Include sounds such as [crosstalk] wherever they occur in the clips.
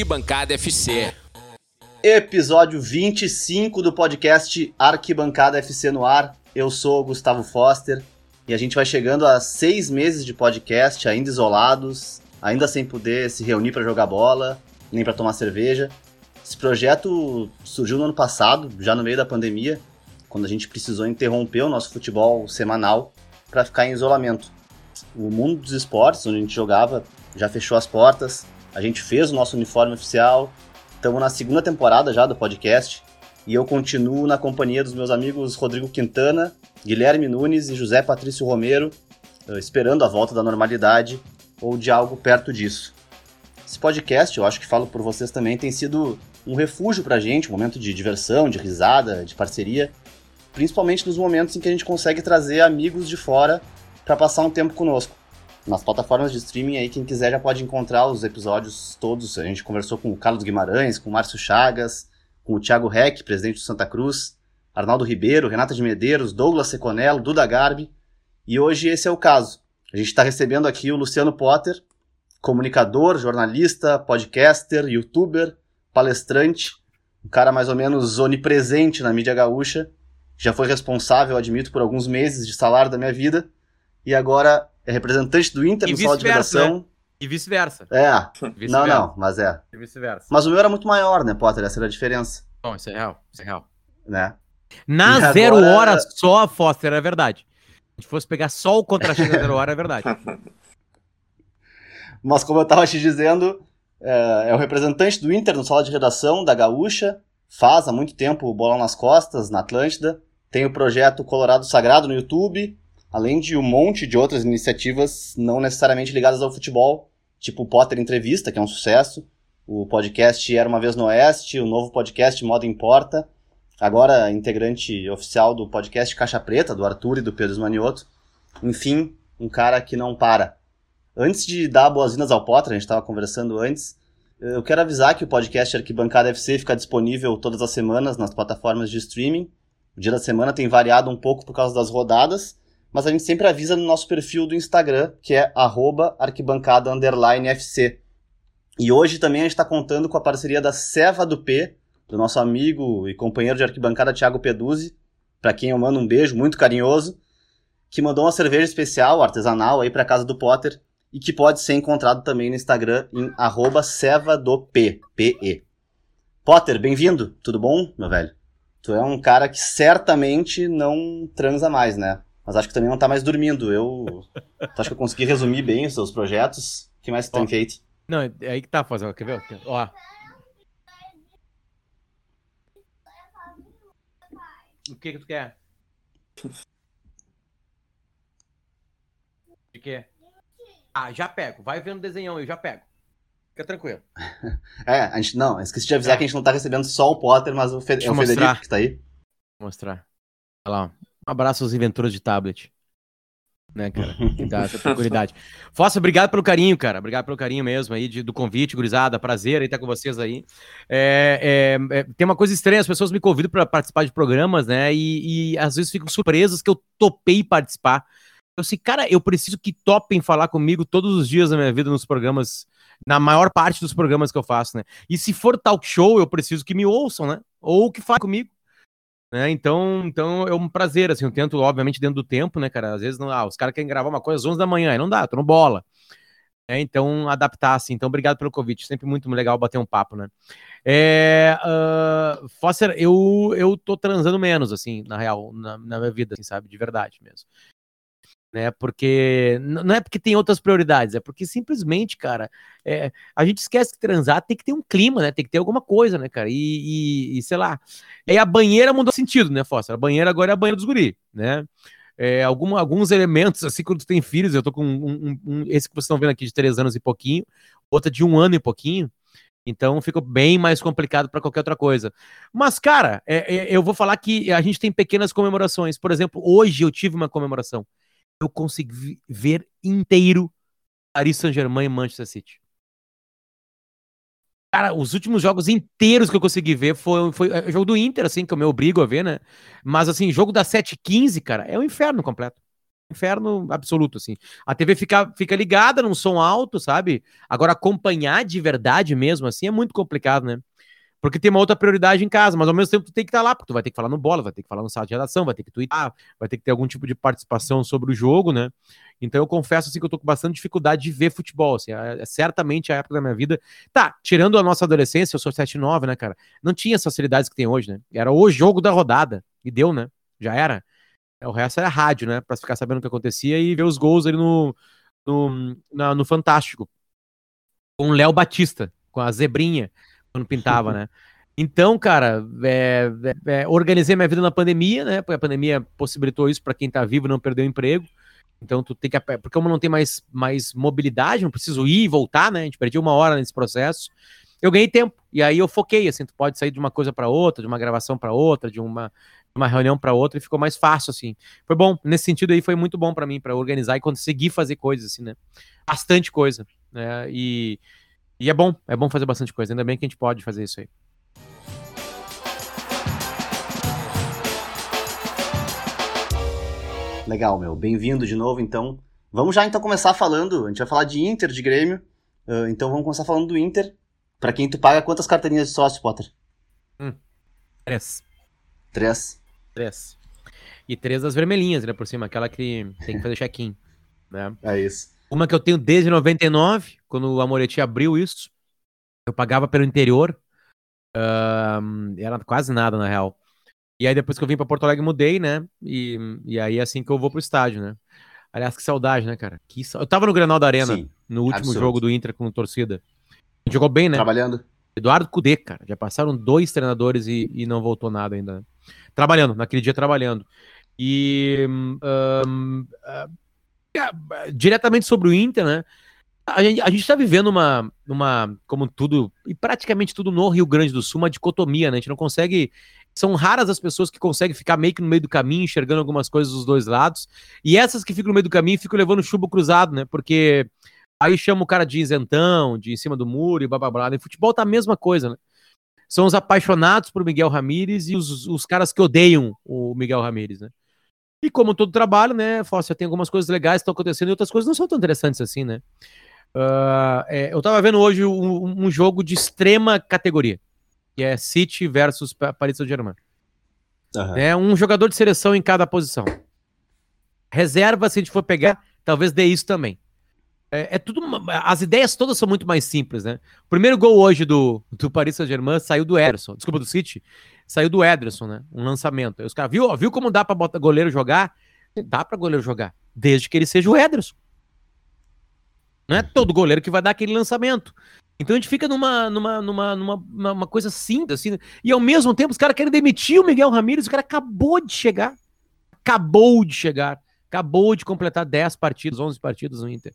Arquibancada FC. Episódio 25 do podcast Arquibancada FC no ar. Eu sou o Gustavo Foster e a gente vai chegando a seis meses de podcast, ainda isolados, ainda sem poder se reunir para jogar bola, nem para tomar cerveja. Esse projeto surgiu no ano passado, já no meio da pandemia, quando a gente precisou interromper o nosso futebol semanal para ficar em isolamento. O mundo dos esportes, onde a gente jogava, já fechou as portas. A gente fez o nosso uniforme oficial. Estamos na segunda temporada já do podcast. E eu continuo na companhia dos meus amigos Rodrigo Quintana, Guilherme Nunes e José Patrício Romero, eh, esperando a volta da normalidade ou de algo perto disso. Esse podcast, eu acho que falo por vocês também, tem sido um refúgio pra gente, um momento de diversão, de risada, de parceria, principalmente nos momentos em que a gente consegue trazer amigos de fora para passar um tempo conosco. Nas plataformas de streaming aí, quem quiser já pode encontrar os episódios todos. A gente conversou com o Carlos Guimarães, com o Márcio Chagas, com o Thiago Reck, presidente do Santa Cruz, Arnaldo Ribeiro, Renata de Medeiros, Douglas Seconello, Duda Garbi. E hoje esse é o caso. A gente está recebendo aqui o Luciano Potter, comunicador, jornalista, podcaster, youtuber, palestrante, um cara mais ou menos onipresente na mídia gaúcha. Já foi responsável, admito, por alguns meses de salário da minha vida. E agora é representante do Inter E no sala de redação. E vice-versa. É, não, Vice-versa. não, mas é. E vice-versa. Mas o meu era muito maior, né, Potter? Essa era a diferença, Bom, isso é real. Isso é real. né? Na E zero agora- hora só, Foster, é verdade. Se a gente fosse pegar só o contra-cheque da zero hora, é verdade. [laughs] Mas como eu tava te dizendo, é, é o representante do Inter no sala de redação da Gaúcha, faz há muito tempo o Bolão nas Costas, na Atlântida, tem o projeto Colorado Sagrado no YouTube, além de um monte de outras iniciativas não necessariamente ligadas ao futebol, tipo o Potter Entrevista, que é um sucesso, o podcast Era Uma Vez no Oeste, o novo podcast Moda Importa, agora integrante oficial do podcast Caixa Preta, do Arthur e do Pedro Manioto. Enfim, um cara que não para. Antes de dar boas-vindas ao Potter, a gente estava conversando antes, eu quero avisar que o podcast Arquibancada FC fica disponível todas as semanas nas plataformas de streaming. O dia da semana tem variado um pouco por causa das rodadas, mas a gente sempre avisa no nosso perfil do Instagram, que é arroba arquibancada underline FC. E hoje também a gente está contando com a parceria da Seva do P, do nosso amigo e companheiro de arquibancada Thiago Peduzzi, para quem eu mando um beijo muito carinhoso, que mandou uma cerveja especial, artesanal, aí para casa do Potter, e que pode ser encontrado também no Instagram em arroba sevadop, P-E. Potter, bem-vindo, tudo bom, meu velho? Tu é um cara que certamente não transa mais, né? Mas acho que também não tá mais dormindo. Eu tu acha que eu consegui resumir bem os seus projetos? O que mais tu tem feito? Não, é aí que tá, Foster. Quer ver? Ó. O que que tu quer? O que? Ah, já pego. Vai vendo o desenhão aí, eu já pego. Fica tranquilo. [laughs] É, a gente não, esqueci de avisar que a gente não tá recebendo só o Potter, mas o, Fe- é o Federico que tá aí. Vou mostrar. Olha lá, ó. Um abraço aos inventores de tablet. Né, cara? Que dá essa tranquilidade. Fossa, obrigado pelo carinho, cara. Obrigado pelo carinho mesmo aí de- do convite, gurizada. Prazer aí estar com vocês aí. É, é, é, tem uma coisa estranha, as pessoas me convidam para participar de programas, né? E, e às vezes ficam surpresas que eu topei participar. Eu assim, cara, eu preciso que topem falar comigo todos os dias da minha vida nos programas, na maior parte dos programas que eu faço, né? E se for talk show, eu preciso que me ouçam, né? Ou que falem comigo. Né? Então, então é um prazer, assim, eu tento, obviamente, dentro do tempo, né, cara? Às vezes não, ah, os caras querem gravar uma coisa às 11 da manhã, não dá, tô no bola. É, então, adaptar, assim. Então, obrigado pelo convite, sempre muito legal bater um papo, né? É, ah, Foster, eu, eu tô transando menos, assim, na real, na, na minha vida, assim, sabe? De verdade mesmo. Né, porque não é porque tem outras prioridades, é porque simplesmente, cara, é, a gente esquece que transar tem que ter um clima, né? Tem que ter alguma coisa, né, cara? E, e- e, sei lá. Aí a banheira mudou sentido, né, Foster? A banheira agora é a banheira dos guri, né? É, algum- alguns elementos, assim, quando tu tem filhos, eu tô com um, um- um- esse que vocês estão vendo aqui de três anos e pouquinho, outra de um ano e pouquinho. Então fica bem mais complicado para qualquer outra coisa. Mas, cara, é- é- eu vou falar que a gente tem pequenas comemorações. Por exemplo, hoje eu tive uma comemoração. Eu consegui vi- ver inteiro Paris Saint-Germain e Manchester City. Cara, os últimos jogos inteiros que eu consegui ver foi, foi é, jogo do Inter, assim, que eu me obrigo a ver, né? Mas, assim, jogo da 7-15, cara, é o inferno completo. inferno absoluto, assim. A TV fica, fica ligada num som alto, sabe? Agora, acompanhar de verdade mesmo, assim, é muito complicado, né? Porque tem uma outra prioridade em casa, mas ao mesmo tempo tu tem que estar lá, porque tu vai ter que falar no bola, vai ter que falar no sala de redação, vai ter que twittar, vai ter que ter algum tipo de participação sobre o jogo, né? Então eu confesso assim que eu tô com bastante dificuldade de ver futebol, assim, é, é certamente a época da minha vida. Tá, tirando a nossa adolescência, eu sou 7-9, né, cara? Não tinha essas facilidades que tem hoje, né? Era o jogo da rodada, e deu, né? Já era. O resto era rádio, né? Pra ficar sabendo o que acontecia e ver os gols ali no, no, na, no Fantástico. Com o Léo Batista, com a zebrinha quando pintava, né? Então, cara, é, é, é, organizei minha vida na pandemia, né? Porque a pandemia possibilitou isso para quem tá vivo não perder o emprego. Então, tu tem que. Porque como não tem mais, mais mobilidade, não preciso ir e voltar, né? A gente perdeu uma hora nesse processo. Eu ganhei tempo. E aí eu foquei, assim, tu pode sair de uma coisa para outra, de uma gravação para outra, de uma, uma reunião para outra, e ficou mais fácil, assim. Foi bom. Nesse sentido aí, foi muito bom para mim, para organizar e conseguir fazer coisas, assim, né? Bastante coisa. Né? E e é bom, é bom fazer bastante coisa. Ainda bem que a gente pode fazer isso aí. Legal, meu. Bem-vindo de novo, então. Vamos já então começar falando. A gente vai falar de Inter, de Grêmio. Uh, então vamos começar falando do Inter. Para quem tu paga quantas carteirinhas de sócio, Potter? Hum, três. Três. Três. E três das vermelhinhas, né, por cima, aquela que tem que fazer check-in. Né? É isso. Uma que eu tenho desde 99, quando o Amoretti abriu isso. Eu pagava pelo interior. Uh, era quase nada, na real. E aí, depois que eu vim para Porto Alegre, mudei, né? E, e aí, é assim que eu vou pro estádio, né? Aliás, que saudade, né, cara? Que sa... Eu tava no Granal da Arena, Sim, no último absurdo. jogo do Inter com torcida. Jogou bem, né? Trabalhando. Eduardo Cudê, cara. Já passaram dois treinadores e, e não voltou nada ainda. Trabalhando, naquele dia trabalhando. E um, uh, diretamente sobre o Inter, né? A gente, a gente tá vivendo uma, uma, como tudo, e praticamente tudo no Rio Grande do Sul, uma dicotomia, né? A gente não consegue. São raras as pessoas que conseguem ficar meio que no meio do caminho, enxergando algumas coisas dos dois lados. E essas que ficam no meio do caminho ficam levando chubo cruzado, né? Porque aí chama o cara de isentão, de em cima do muro e blá blá blá. E futebol tá a mesma coisa, né? São os apaixonados por Miguel Ramírez e os, os caras que odeiam o Miguel Ramírez, né? E como todo trabalho, né, Fóssil, tem algumas coisas legais que estão acontecendo e outras coisas não são tão interessantes assim, né? Uh, é, eu tava vendo hoje um, um, jogo de extrema categoria, que é City versus Paris Saint-Germain. Uhum. É um jogador de seleção em cada posição. Reserva, se a gente for pegar, talvez dê isso também. É, é tudo. As ideias todas são muito mais simples, né? O primeiro gol hoje do, do Paris Saint-Germain saiu do Ederson, desculpa, do City, saiu do Ederson, né? Um lançamento. Aí os caras, viu, viu como dá pra botar goleiro jogar? Dá pra goleiro jogar, desde que ele seja o Ederson. Não é todo goleiro que vai dar aquele lançamento. Então a gente fica numa, numa, numa, numa uma coisa simples, assim, e ao mesmo tempo os caras querem demitir o Miguel Ramírez, o cara acabou de chegar. Acabou de chegar. Acabou de completar 10 partidas, 11 partidas no Inter.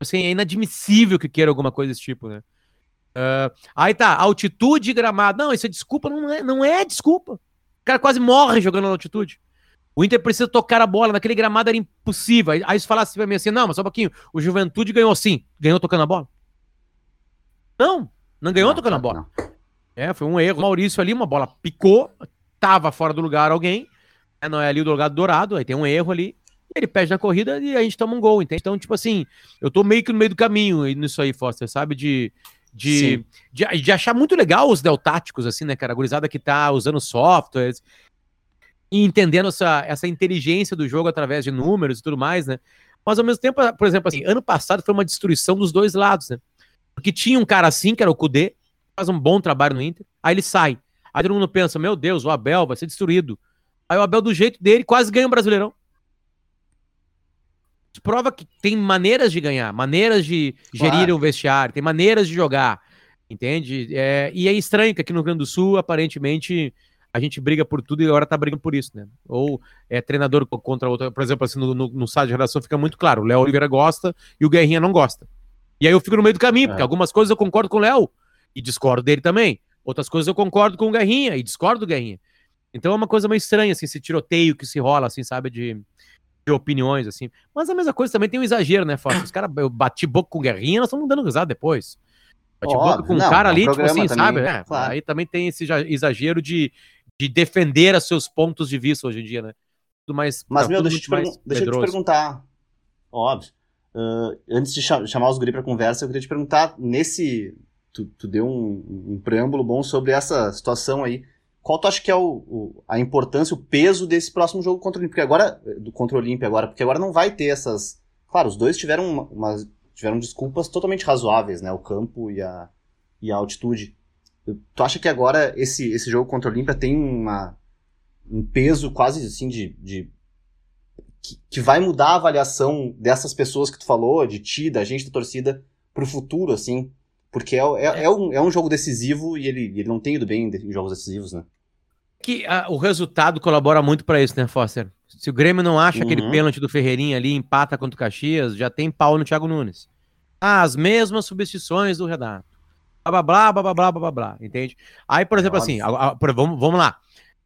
Assim, é inadmissível que queira alguma coisa desse tipo, né? Uh, aí tá, altitude e gramado. Não, isso é desculpa, não é, não é desculpa. O cara quase morre jogando na altitude. O Inter precisa tocar a bola, naquele gramado era impossível. Aí, aí se falasse pra mim assim, não, mas só um pouquinho, o Juventude ganhou sim. Ganhou tocando a bola? Não, não ganhou não, tocando a bola. Não. É, foi um erro. O Maurício ali, uma bola picou, tava fora do lugar alguém, né, não é ali o lugar dourado, aí tem um erro ali, ele perde na corrida e a gente toma um gol, entende? Então, tipo assim, eu tô meio que no meio do caminho nisso aí, Foster, sabe? De, de, de, de, achar muito legal os deltáticos, assim, né, cara? A gurizada que tá usando softwares e entendendo essa, essa inteligência do jogo através de números e tudo mais, né? Mas ao mesmo tempo, por exemplo, assim, ano passado foi uma destruição dos dois lados, né? Porque tinha um cara assim, que era o Kudê, faz um bom trabalho no Inter, aí ele sai. Aí todo mundo pensa, meu Deus, o Abel vai ser destruído. Aí o Abel, do jeito dele, quase ganha o um Brasileirão prova que tem maneiras de ganhar, maneiras de claro. gerir o vestiário, tem maneiras de jogar, entende? É, e é estranho que aqui no Rio Grande do Sul, aparentemente, a gente briga por tudo e agora tá brigando por isso, né? Ou é treinador contra outro, por exemplo, assim, no, no, no site de redação fica muito claro, o Léo Oliveira gosta e o Guerrinha não gosta. E aí eu fico no meio do caminho, é. porque algumas coisas eu concordo com o Léo e discordo dele também. Outras coisas eu concordo com o Guerrinha e discordo do Guerrinha. Então é uma coisa meio estranha, assim, esse tiroteio que se rola, assim, sabe, de, de opiniões, assim. Mas a mesma coisa também tem um exagero, né, Fácil? Os caras, eu bati boca com guerrinha, nós estamos dando risada depois. Bati Óbvio, boca com um cara ali, tipo assim, também, sabe? É, claro. Aí também tem esse exagero de, de defender os seus pontos de vista hoje em dia, né? tudo mais. Mas, tá meu, deixa, te, deixa eu te perguntar. Óbvio. Ah, antes de cha- chamar os guri pra conversa, eu queria te perguntar, nesse. Tu, tu deu um, um preâmbulo bom sobre essa situação aí. Qual tu acha que é o, o- a importância, o peso desse próximo jogo contra o Olímpia? Porque agora, do contra o Olímpia agora, porque agora não vai ter essas. Claro, os dois tiveram uma- umas- tiveram desculpas totalmente razoáveis, né? O campo e a, e a altitude. Tu acha que agora esse, esse jogo contra o Olímpia tem uma, um peso quase assim de, de que, que vai mudar a avaliação dessas pessoas que tu falou, de ti, da gente da torcida, pro futuro, assim? Porque é, é, é um, é um jogo decisivo e ele, ele não tem ido bem em jogos decisivos, né? que ah, o resultado colabora muito pra isso, né, Foster? Se o Grêmio não acha aquele Uhum. pênalti do Ferreirinha ali, empata contra o Caxias, já tem pau no Thiago Nunes. Ah, as mesmas substituições do Renato. Blá, blá, blá, blá, blá, blá, blá, blá, entende? Aí, por exemplo, assim, Óbvio. a- a- por- vamos, vamos lá.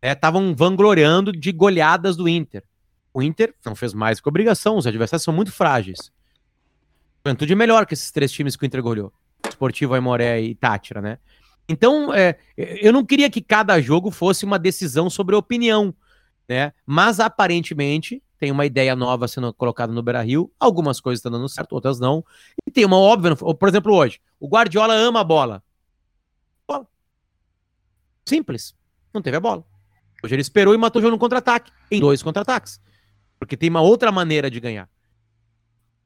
Estavam vangloriando de goleadas do Inter. O Inter não fez mais que obrigação, os adversários são muito frágeis. Juventude é melhor que esses três times que o Inter goleou. Esportivo, Aimoré e Tátira, né? Então, é, eu não queria que cada jogo fosse uma decisão sobre opinião, né? Mas aparentemente tem uma ideia nova sendo colocada no Beira-Rio, algumas coisas estão dando certo, outras não. E tem uma óbvia, por exemplo, hoje, o Guardiola ama a bola. Bola. Simples. Não teve a bola. Hoje ele esperou e matou o jogo no contra-ataque, em dois contra-ataques. Porque tem uma outra maneira de ganhar.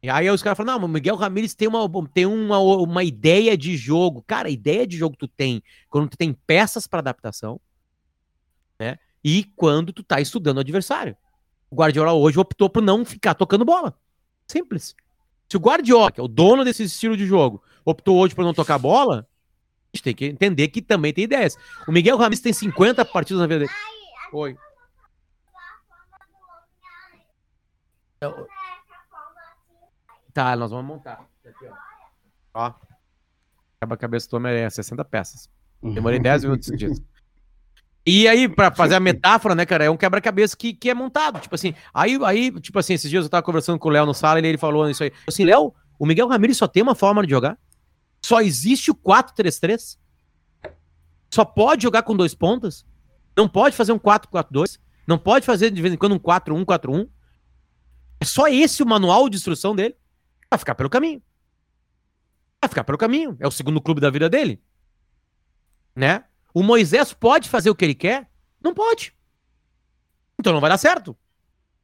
E aí os caras falam, não, mas o Miguel Ramírez tem, uma, tem uma, uma ideia de jogo. Cara, a ideia de jogo tu tem quando tu tem peças para adaptação, né? E quando tu tá estudando o adversário. O Guardiola hoje optou por não ficar tocando bola. Simples. Se o Guardiola, que é o dono desse estilo de jogo, optou hoje por não tocar bola, a gente tem que entender que também tem ideias. O Miguel Ramírez tem 50 partidas na vida dele. Oi. Eu- Tá, nós vamos montar. Aqui, ó. Ó. Quebra-cabeça do Homem é 60 peças. Demorei 10 minutos disso. E aí, pra fazer a metáfora, né, cara, é um quebra-cabeça que, que é montado. Tipo assim, aí, aí, tipo assim, esses dias eu tava conversando com o Léo no sala e ele falou isso aí. Assim, Léo, o Miguel Ramirez só tem uma forma de jogar. Só existe o 4-3-3. Só pode jogar com dois pontas. Não pode fazer um 4-4-2. Não pode fazer de vez em quando um 4-1-4-1. É só esse o manual de instrução dele. Vai ficar pelo caminho. Vai ficar pelo caminho. É o segundo clube da vida dele. Né? O Moisés pode fazer o que ele quer? Não pode. Então não vai dar certo.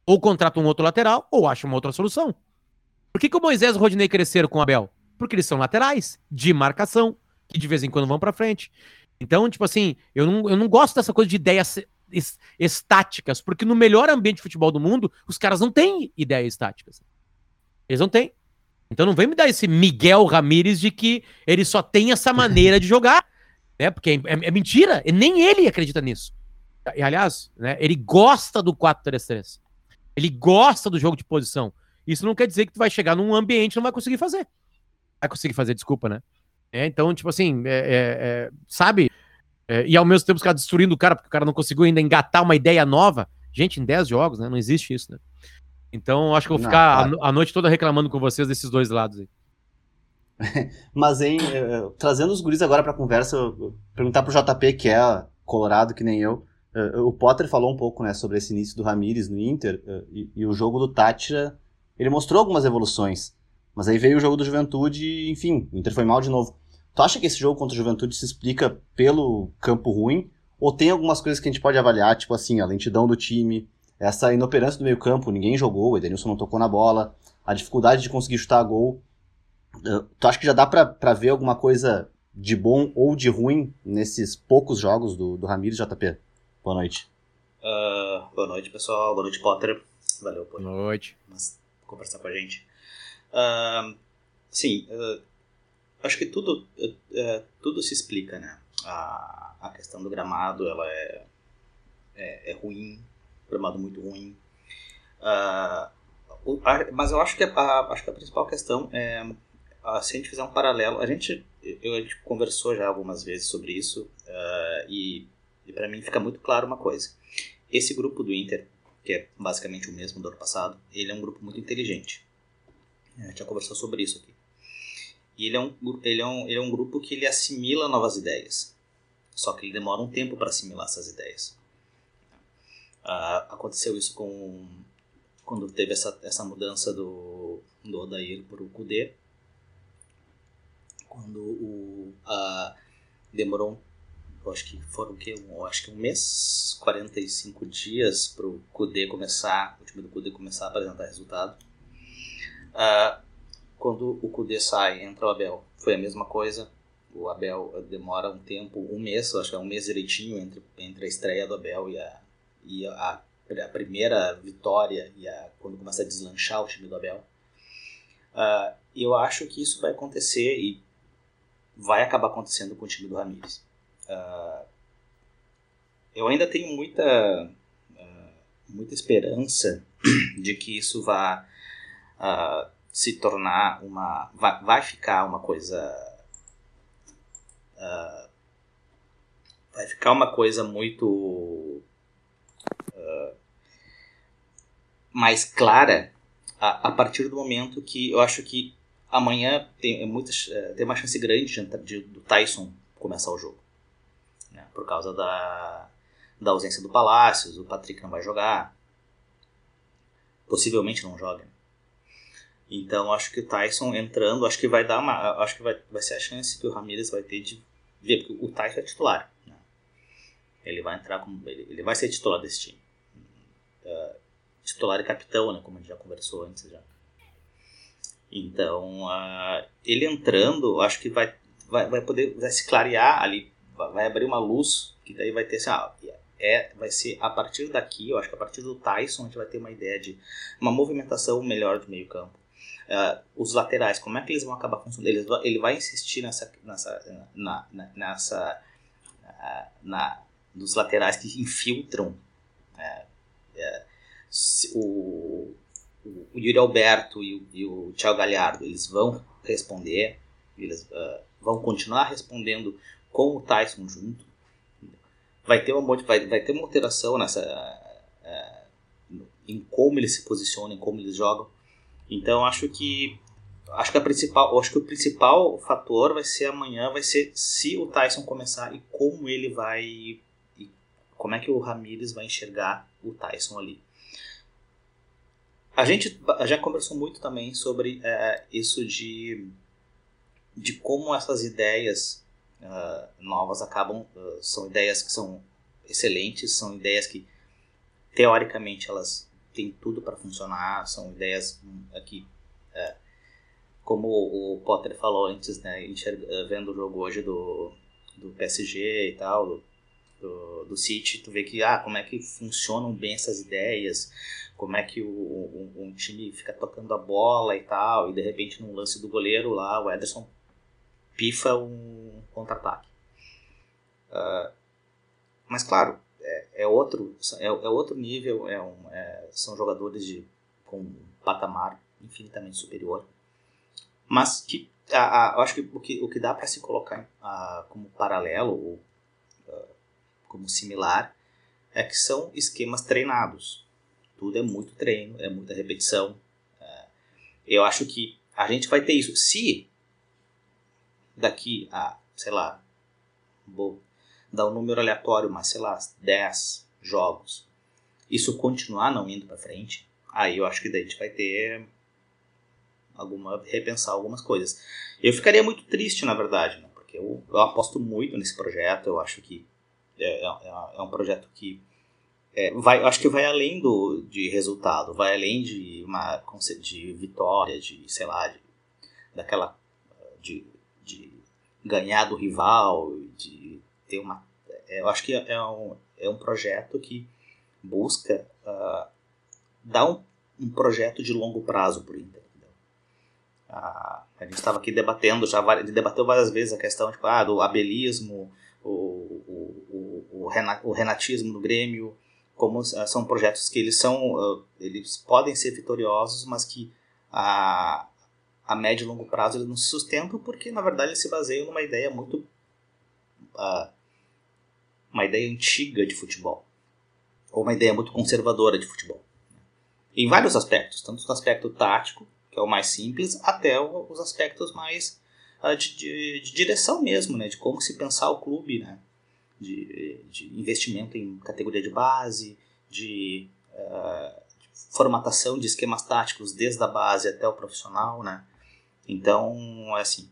Ou contrata um outro lateral, ou acha uma outra solução. Por que, que o Moisés e o Rodinei cresceram com o Abel? Porque eles são laterais, de marcação, que de vez em quando vão pra frente. Então, tipo assim, eu não, eu não gosto dessa coisa de ideias es- estáticas, porque no melhor ambiente de futebol do mundo, os caras não têm ideias estáticas. Eles não têm. Então não vem me dar esse Miguel Ramírez de que ele só tem essa [laughs] maneira de jogar, né? Porque é, é- é mentira, nem ele acredita nisso. E, aliás, né, ele gosta do 4-3-3. Ele gosta do jogo de posição. Isso não quer dizer que tu vai chegar num ambiente e não vai conseguir fazer. Vai conseguir fazer, desculpa, né? É, então, tipo assim, é, é, é, sabe? E ao mesmo tempo caras destruindo o cara, porque o cara não conseguiu ainda engatar uma ideia nova. Gente, em 10 jogos, né? Não existe isso, né? Então, acho que eu vou Não, ficar a no- a, noite toda reclamando com vocês desses dois lados aí. [laughs] Mas, hein, trazendo os guris agora pra conversa, perguntar pro JP, que é colorado que nem eu. o Potter falou um pouco, né, sobre esse início do Ramires no Inter, e, e o jogo do Tátira, ele mostrou algumas evoluções. Mas aí veio o jogo do Juventude e, enfim, o Inter foi mal de novo. Tu acha que esse jogo contra o Juventude se explica pelo campo ruim? Ou tem algumas coisas que a gente pode avaliar, tipo assim, a lentidão do time, essa inoperância do meio campo, ninguém jogou, o Edenilson não tocou na bola, a dificuldade de conseguir chutar gol. Uh, tu acha que já dá pra, pra ver alguma coisa de bom ou de ruim nesses poucos jogos do, do Ramires JP? Boa noite. Ah, boa noite, pessoal. Boa noite, Potter. Valeu por Boa noite. mas, conversar com a gente. Ah, sim, ah, acho que tudo, ah, ah, tudo se explica, né? A, a questão do gramado, ela é, é, é ruim, gramado muito ruim. A- mas eu acho que a, acho que a principal questão é se a gente fizer um paralelo, a gente, eu, a gente conversou já algumas vezes sobre isso ah, e, e para mim fica muito claro uma coisa. Esse grupo do Inter, que é basicamente o mesmo do ano passado, ele é um grupo muito inteligente. A gente já conversou sobre isso aqui. E ele é um, ele é um, ele é um grupo que ele assimila novas ideias. Só que ele demora um tempo para assimilar essas ideias. Uh, aconteceu isso com quando teve essa, essa mudança do, do Odair para o Kudê. Quando o, uh, demorou, acho que foram o quê? Um, acho que um mês, 45 dias para o Kudê começar, o time do Kudê começar a apresentar resultado. Uh, quando o Kudê sai, entra o Abel. Foi a mesma coisa. O Abel demora um tempo, um mês, acho que é um mês direitinho entre, entre a estreia do Abel e a, e a, a primeira vitória e a, quando começa a deslanchar o time do Abel. Uh, eu acho que isso vai acontecer e vai acabar acontecendo com o time do Ramires. Uh, eu ainda tenho muita, uh, muita esperança [clears throat] de que isso vá se tornar uma. vai, vai ficar uma coisa. vai ficar uma coisa muito mais clara a, a, partir do momento que eu acho que amanhã tem, é muitas, é, tem uma chance grande de, de, do Tyson começar o jogo. Né? Por causa da, da ausência do Palácios, o Patrick não vai jogar. Possivelmente não joga. Então acho que o Tyson entrando, acho que vai dar uma. Acho que vai, vai ser a chance que o Ramirez vai ter de ver, porque o Tyson é titular. Né? Ele vai entrar como. Ele, ele vai ser titular desse time. Uh, titular e capitão, né? Como a gente já conversou antes já. Então, uh, ele entrando, acho que vai, vai, vai poder vai se clarear ali, vai abrir uma luz, que daí vai ter assim, ah, é, vai ser a partir daqui, eu acho que a partir do Tyson a gente vai ter uma ideia de uma movimentação melhor do meio campo. Uh, os laterais, como é que eles vão acabar funcionando? Ele, ele vai insistir nessa, nessa, na, na, nessa uh, na, dos laterais que infiltram uh, o, o Yuri Alberto e o, e o Thiago Galhardo, eles vão responder, eles uh, vão continuar respondendo com o Tyson junto. Vai ter uma, vai, vai ter uma alteração nessa, uh, em como eles se posicionam, em como eles jogam. Então acho que acho que a principal, acho que o principal fator vai ser amanhã, vai ser se o Tyson começar e como ele vai, como é que o Ramires vai enxergar o Tyson ali. A gente já conversou muito também sobre é, isso de, de como essas ideias uh, novas acabam. Uh, são ideias que são excelentes, são ideias que teoricamente elas têm tudo para funcionar, são ideias aqui. É, como o Potter falou antes, né, vendo o jogo hoje do, do PSG e tal, do, do, do City, tu vê que, ah, como é que funcionam bem essas ideias, como é que o, um, um, time fica tocando a bola e tal, e de repente num lance do goleiro lá, o Ederson pifa um contra-ataque. Uh, mas claro, é, é outro, é, é, outro nível, é um, é, são jogadores de, com um patamar infinitamente superior. Mas que a, a, acho que o que, o que dá para se colocar a, como paralelo ou como similar é que são esquemas treinados tudo é muito treino, é muita repetição. É, eu acho que a gente vai ter isso. Se daqui a, sei lá, vou dar um número aleatório, mas sei lá, 10 jogos, isso continuar não indo para frente, aí eu acho que daí a gente vai ter alguma repensar algumas coisas. Eu ficaria muito triste, na verdade, né? porque eu, eu aposto muito nesse projeto, eu acho que é, é, é um projeto que é, vai, acho que vai além do, de resultado, vai além de uma de vitória, de sei lá, de, daquela de, de ganhar do rival, de ter uma. É, eu acho que é um, é um projeto que busca uh, dar um, um projeto de longo prazo para o Inter. Uh, a gente estava aqui debatendo, já debateu várias vezes a questão tipo, ah, do abelismo, o, o, o, renatismo no Grêmio, como são projetos que eles são uh, eles podem ser vitoriosos mas que a, a médio e longo prazo eles não se sustentam porque na verdade eles se baseiam numa ideia muito uh, uma ideia antiga de futebol ou uma ideia muito conservadora de futebol em vários aspectos tanto no aspecto tático que é o mais simples até os aspectos mais de, de, de direção mesmo né? De como se pensar o clube né de, de investimento em categoria de base, de, uh, de formatação de esquemas táticos desde a base até o profissional, né? Então, é assim,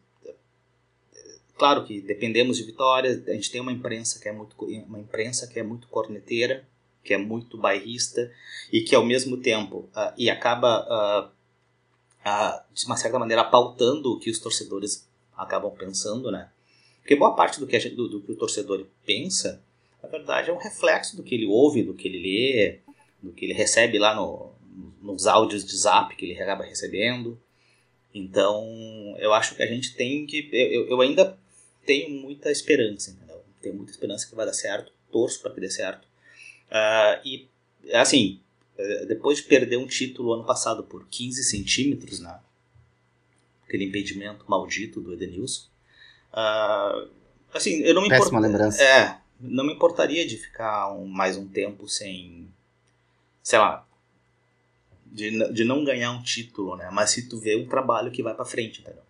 claro que dependemos de vitórias, a gente tem uma imprensa que é muito uma imprensa que é muito corneteira, que é muito bairrista e que ao mesmo tempo uh, e acaba uh, de uma certa maneira pautando o que os torcedores acabam pensando, né? Porque boa parte do que, gente, do, do que o torcedor pensa, na verdade, é um reflexo do que ele ouve, do que ele lê, do que ele recebe lá no, nos áudios de zap que ele acaba recebendo. Então, eu acho que a gente tem que. Eu, eu ainda tenho muita esperança, entendeu? Tenho muita esperança que vai dar certo, torço para que dê certo. Uh, e, assim, eh, depois de perder um título ano passado por 15 centímetros, né? Aquele impedimento maldito do Edenilson. Uh, assim, eu não me Péssima lembrança. É, não me importaria de ficar um, mais um tempo sem, sei lá, de, de não ganhar um título, né? Mas se tu vê um trabalho que vai para frente, entendeu?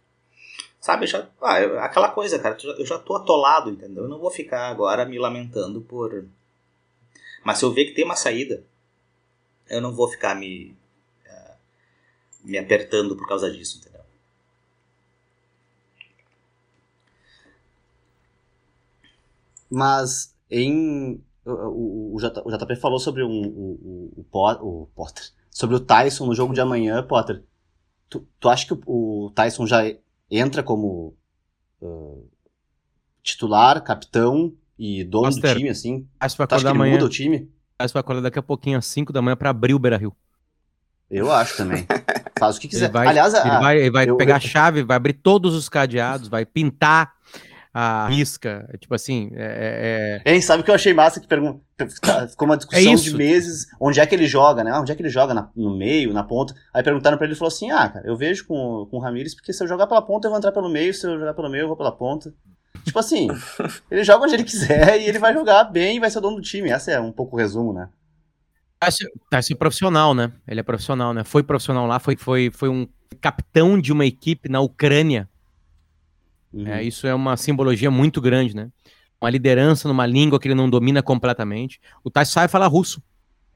Sabe, já, ah, aquela coisa, cara, eu já tô atolado, entendeu? Eu não vou ficar agora me lamentando por. Mas se eu ver que tem uma saída, eu não vou ficar me, uh, me apertando por causa disso, entendeu? Mas em. O, o, o JP falou sobre um, o, o, o, Potter. Sobre o Tyson no jogo de amanhã, Potter. Tu, tu acha que o, Tyson já entra como uh, titular, capitão e dono Master, do time, assim? Acho que vai acordar amanhã. muda o time? Acho que vai acordar daqui a pouquinho, às 5 da manhã, pra abrir o Beira Rio. Eu acho também. [laughs] Faz o que quiser. Ele vai, Aliás, ele a, vai, ele vai eu, pegar eu... a chave, vai abrir todos os cadeados, vai pintar a risca. Tipo assim, é. é... Hein, sabe o que eu achei massa? Que pergun... Tá, ficou uma discussão é de meses. Onde é que ele joga, né? Onde é que ele joga? Na, no meio, na ponta. Aí perguntaram pra ele e falou assim: Ah, cara, eu vejo com, com o Ramires, porque se eu jogar pela ponta, eu vou entrar pelo meio. Se eu jogar pelo meio, eu vou pela ponta. Tipo assim, [laughs] ele joga onde ele quiser e ele vai jogar bem e vai ser o dono do time. Essa é um pouco o resumo, né? Tá ser profissional, né? Ele é profissional, né? Foi profissional lá, foi, foi, foi um capitão de uma equipe na Ucrânia. Uhum. É, isso é uma simbologia muito grande, né? Uma liderança numa língua que ele não domina completamente. O Tyson sabe falar russo.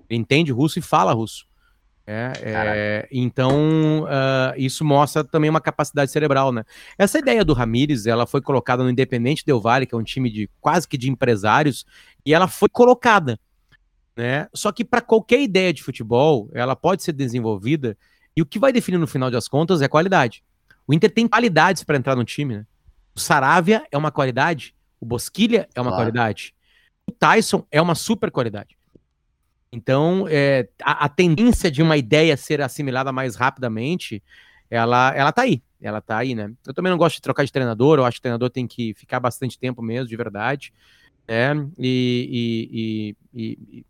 Ele entende russo e fala russo. É, é, então, uh, isso mostra também uma capacidade cerebral, né? Essa ideia do Ramires, ela foi colocada no Independente Del Vale, que é um time de quase que de empresários, e ela foi colocada, né? Só que para qualquer ideia de futebol, ela pode ser desenvolvida, e o que vai definir no final das contas é qualidade. O Inter tem qualidades para entrar no time, né? O Saravia é uma qualidade, o Bosquilha é uma claro. qualidade, o Tyson é uma super qualidade. Então, é, a, a, tendência de uma ideia ser assimilada mais rapidamente, ela, ela tá aí. Ela tá aí, né? Eu também não gosto de trocar de treinador, eu acho que o treinador tem que ficar bastante tempo mesmo, de verdade. Né? E, e, e,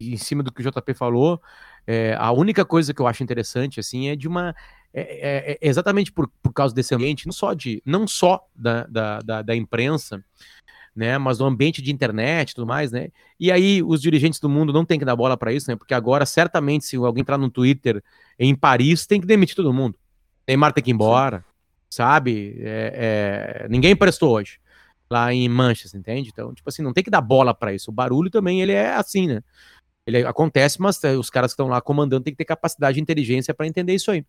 e em cima do que o JP falou, é, a única coisa que eu acho interessante, assim, é de uma. É, é, é exatamente por, por causa desse ambiente, não só, de, não só da, da, da, da imprensa, né? Mas no ambiente de internet e tudo mais, né? E aí os dirigentes do mundo não tem que dar bola para isso, né? Porque agora, certamente, se alguém entrar no Twitter em Paris, tem que demitir todo mundo. Neymar tem que ir embora, Sim. sabe? É, é... Ninguém prestou hoje lá em Manchester, entende? Então, tipo assim, não tem que dar bola para isso. O barulho também, ele é assim, né? Ele acontece, mas é, os caras que estão lá comandando têm que ter capacidade e inteligência para entender isso aí.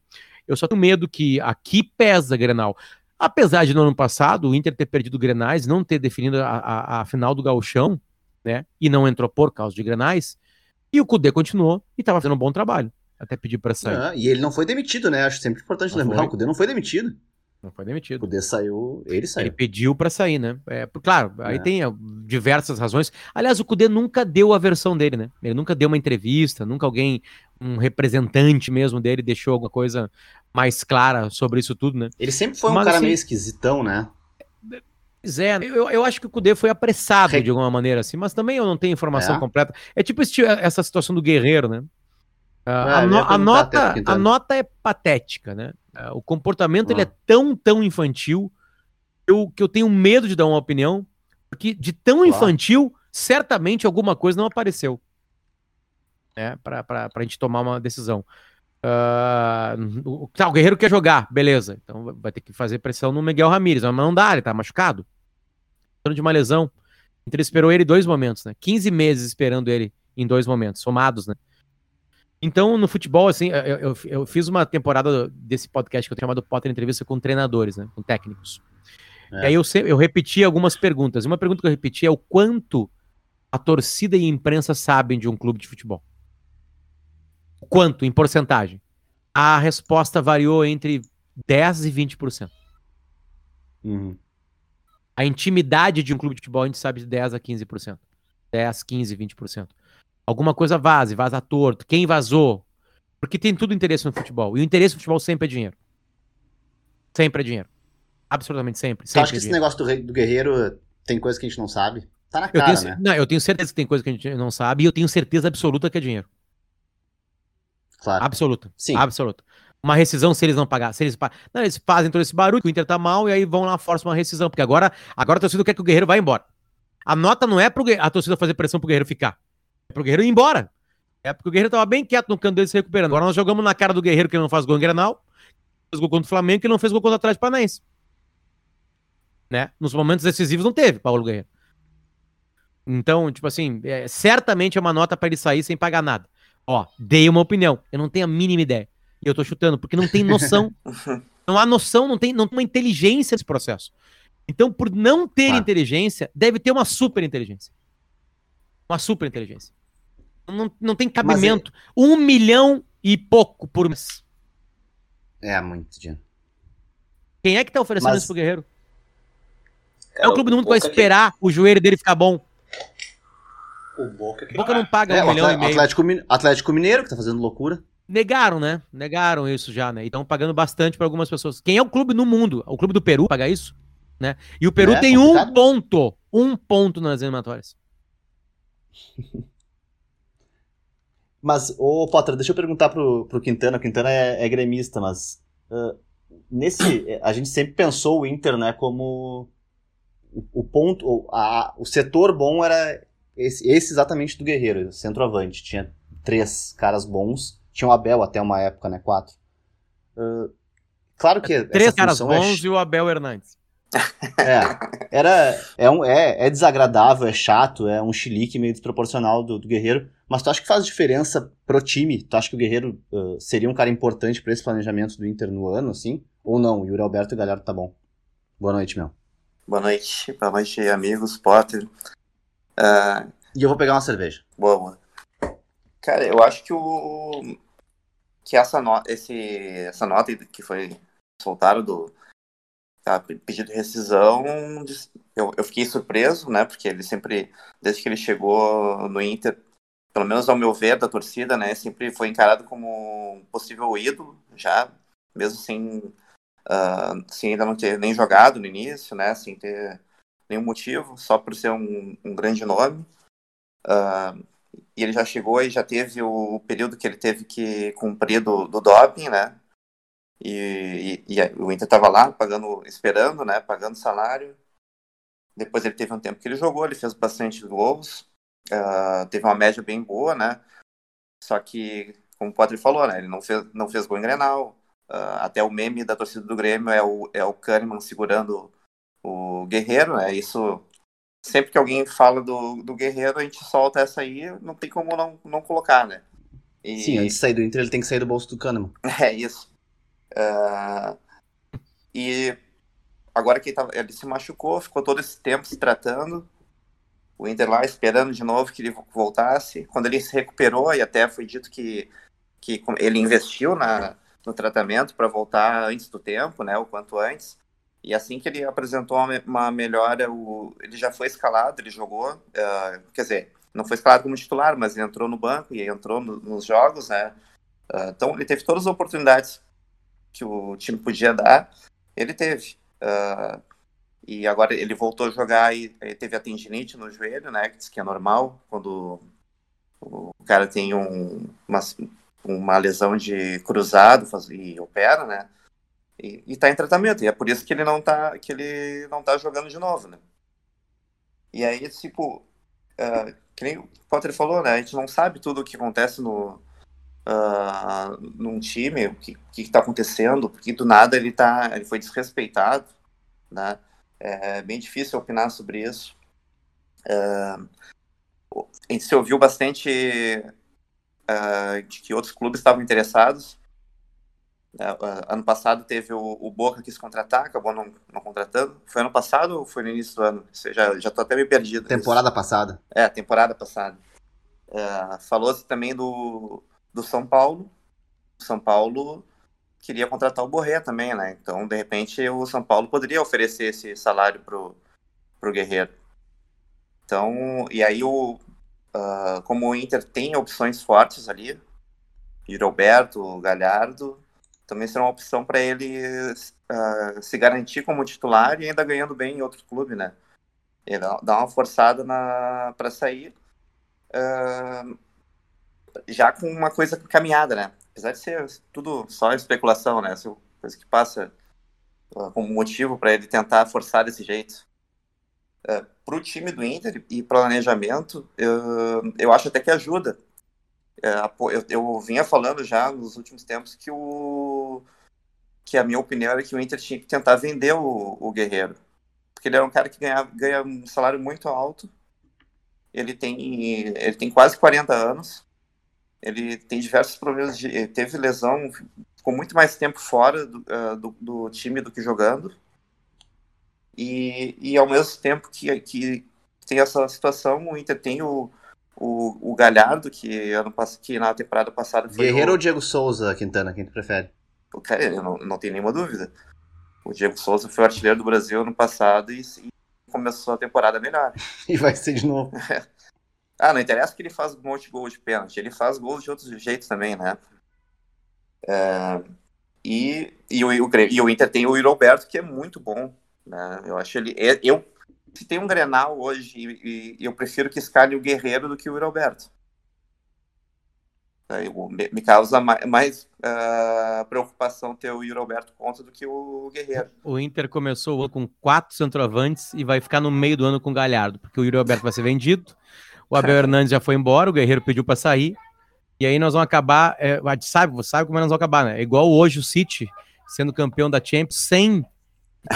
Eu só tenho medo que aqui pesa, Grenal. Apesar de no ano passado o Inter ter perdido Grenais, não ter definido a, a, a final do gauchão, né? E não entrou por causa de Grenais, e o Cudê continuou e estava fazendo um bom trabalho. Até pedir para sair. Ah, e ele não foi demitido, né? Acho sempre importante não lembrar. Foi. O Cudê não foi demitido. Não foi demitido. O Cudê saiu, ele saiu. Ele pediu para sair, né? É, claro, aí é. tem diversas razões. Aliás, o Cudê nunca deu a versão dele, né? Ele nunca deu uma entrevista, nunca alguém, um representante mesmo dele, deixou alguma coisa mais clara sobre isso tudo, né? Ele sempre foi um Mas, cara assim, meio esquisitão, né? Pois é, eu, eu acho que o Cudê foi apressado Re... de alguma maneira, assim, mas também eu não tenho informação é. completa. É tipo essa situação do Guerreiro, né? Uh, é, a, no, a, nota, então. a nota é patética, né? Uh, o comportamento ele é tão, tão infantil que eu, que eu tenho medo de dar uma opinião, porque de tão claro. infantil, certamente alguma coisa não apareceu. Né, para a gente tomar uma decisão. Uh, o, tá, o Guerreiro quer jogar, beleza. Então vai ter que fazer pressão no Miguel Ramírez, mas não dá, ele tá machucado. De uma lesão. Então ele esperou ele dois momentos, né? 15 meses esperando ele em dois momentos, somados, né? Então, no futebol, assim, eu, eu, eu fiz uma temporada desse podcast que eu tenho chamado Potter Entrevista com treinadores, né? Com técnicos. É. E aí eu, eu repeti algumas perguntas. Uma pergunta que eu repeti é o quanto a torcida e a imprensa sabem de um clube de futebol. Quanto, em porcentagem? A resposta variou entre 10% e 20%. Uhum. A intimidade de um clube de futebol a gente sabe de 10% a 15%. 10, 15, 20%. Alguma coisa vaza, vaza torto. Quem vazou? Porque tem tudo interesse no futebol. E o interesse no futebol sempre é dinheiro. Sempre é dinheiro. Absolutamente sempre. sempre tu acha que esse negócio do, do Guerreiro tem coisa que a gente não sabe? Tá na cara, eu tenho, né? Não, eu tenho certeza que tem coisa que a gente não sabe e eu tenho certeza absoluta que é dinheiro. Claro. Absoluta. Sim. Absoluta. Uma rescisão se eles não pagar. Se eles, não, eles fazem todo esse barulho, que o Inter tá mal, e aí vão lá, forçam uma rescisão. Porque agora, agora a torcida quer que o Guerreiro vá embora. A nota não é pro a torcida fazer pressão pro Guerreiro ficar. É pro Guerreiro ir embora. É porque o Guerreiro tava bem quieto no canto dele se recuperando. Agora nós jogamos na cara do Guerreiro que ele não faz gol em Grenal, fez gol contra o Flamengo que não fez gol contra o Atlético Paranaense né? Nos momentos decisivos não teve, Paulo Guerreiro. Então, tipo assim, é, certamente é uma nota para ele sair sem pagar nada. Ó, dei uma opinião. Eu não tenho a mínima ideia. E eu tô chutando, porque não tem noção. [laughs] não há noção, não tem, não tem uma inteligência nesse processo. Então, por não ter ah. inteligência, deve ter uma super inteligência. Uma super inteligência. Não, não tem cabimento. É... Um milhão e pouco por mês. É muito dinheiro. Quem é que tá oferecendo Mas... isso pro Guerreiro? é o clube do mundo que vai esperar que... o joelho dele ficar bom. O Boca, que Boca não paga é, um milhão Atlético, e meio. Atlético, Mineiro, que tá fazendo loucura. Negaram, né? Negaram isso já, né? E estão pagando bastante para algumas pessoas. Quem é o clube no mundo? O clube do Peru paga isso? Né? E o Peru é, tem complicado. um ponto. Um ponto nas eliminatórias. [laughs] mas, ô Potter, deixa eu perguntar pro, pro Quintana. O Quintana é, é gremista, mas. Uh, nesse. A gente sempre pensou o Inter, né, como o, ponto, a, o setor bom era esse, esse, exatamente do Guerreiro, centroavante. Tinha três caras bons. Tinha o Abel até uma época, né? Quatro. Uh, claro que. Três caras é bons é... e o Abel Hernandes. [laughs] É, era, é, um, é, é desagradável, é chato, é um chilique meio desproporcional do, do Guerreiro, mas tu acha que faz diferença pro time? Tu acha que o Guerreiro uh, seria um cara importante para esse planejamento do Inter no ano, assim? Ou não? Yuri Alberto e Galhardo tá bom. Boa noite, meu. Boa noite, boa noite, amigos, Potter. Uh, e eu vou pegar uma cerveja. Boa, boa. Cara, eu acho que o que essa nota, esse, essa nota que foi soltada do tá, pedido de rescisão, eu, eu fiquei surpreso, né? Porque ele sempre, desde que ele chegou no Inter, pelo menos ao meu ver, da torcida, né? Sempre foi encarado como um possível ídolo, já, mesmo sem uh, sem ainda não ter nem jogado no início, né, sem ter nenhum motivo, só por ser um, um grande nome. Uh, e ele já chegou e já teve o, período que ele teve que cumprir do, do doping, né? E, e, e o Inter estava lá pagando, esperando, né? Pagando salário. Depois ele teve um tempo que ele jogou, ele fez bastante gols, uh, teve uma média bem boa, né? Só que, como o Potter falou, né? Ele não fez, não fez gol em Grenal, Uh, até o meme da torcida do Grêmio é o, é o Kahneman segurando o Guerreiro, né? Isso, sempre que alguém fala do, do Guerreiro, a gente solta essa aí, não tem como não, não colocar, né? E... Sim, antes de sair do Inter, ele tem que sair do bolso do Kahneman. [laughs] É isso. Uh, e agora que ele, tava, ele se machucou, ficou todo esse tempo se tratando, o Inter lá esperando de novo que ele voltasse. Quando ele se recuperou, e até foi dito que, que ele investiu na, no tratamento para voltar antes do tempo, né, o quanto antes. E assim que ele apresentou uma melhora, o, ele já foi escalado, ele jogou, uh, quer dizer, não foi escalado como titular, mas entrou no banco e entrou no, nos jogos, né? Uh, então ele teve todas as oportunidades que o time podia dar, ele teve. Uh, e agora ele voltou a jogar e teve a tendinite no joelho, né? Que diz que é normal quando o cara tem um, uma, uma lesão de cruzado faz, e opera, né? E, e tá em tratamento. E é por isso que ele não tá, que ele não tá jogando de novo, né? E aí, tipo, uh, que nem o Potter falou, né? A gente não sabe tudo o que acontece no, uh, num time, o que, que tá acontecendo, porque do nada ele tá, ele foi desrespeitado, né? É bem difícil opinar sobre isso. Uh, a gente se ouviu bastante uh, de que outros clubes estavam interessados. Uh, ano passado teve o, o Boca que quis contratar, acabou não, não, contratando. Foi ano passado ou foi no início do ano? Já, já tô até meio perdido. Temporada passada. É, temporada passada. Uh, Falou-se também do, do São Paulo. São Paulo queria contratar o Borré também, né? Então, de repente, o São Paulo poderia oferecer esse salário pro, pro Guerreiro. Então, e aí o, uh, como o Inter tem opções fortes ali, Roberto, Galhardo, também será uma opção para ele uh, se garantir como titular e ainda ganhando bem em outro clube, né? Ele dá uma forçada para sair, uh, já com uma coisa caminhada, né? Apesar de ser tudo só especulação, né? Essa coisa que passa como motivo para ele tentar forçar desse jeito é, para o time do Inter e planejamento, eu, eu acho até que ajuda. É, eu, eu vinha falando já nos últimos tempos que o que a minha opinião era que o Inter tinha que tentar vender o, o Guerreiro. Porque ele era um cara que ganha, ganha um salário muito alto. Ele tem, ele tem quase 40 anos. Ele tem diversos problemas de. teve lesão, ficou muito mais tempo fora do, uh, do, do time do que jogando. E, e ao mesmo tempo que, que tem essa situação, o Inter tem o, o, o Galhardo, que, ano, que na temporada passada foi. Guerreiro o... ou Diego Souza, Quintana, quem tu prefere? O cara, eu não, não tenho nenhuma dúvida. O Diego Souza foi o artilheiro do Brasil ano passado e, e começou a temporada melhor. [laughs] e vai ser de novo. [laughs] ah, não interessa que ele faz um monte de gol de pênalti, ele faz gols de outros jeitos também, né? É, e, e, o, e o Inter tem o Roberto, que é muito bom. Né? Eu acho ele. É, eu, se tem um Grenal hoje, e, e eu prefiro que escale o Guerreiro do que o Roberto. É, me causa mais, uh, preocupação ter o Roberto contra do que o Guerreiro. O Inter começou com quatro centroavantes e vai ficar no meio do ano com o Galhardo, porque o Roberto vai ser vendido, o Abel [laughs] Hernandes já foi embora, o Guerreiro pediu para sair, e aí nós vamos acabar, é, sabe, sabe como nós vamos acabar, né? É igual hoje o City sendo campeão da Champions sem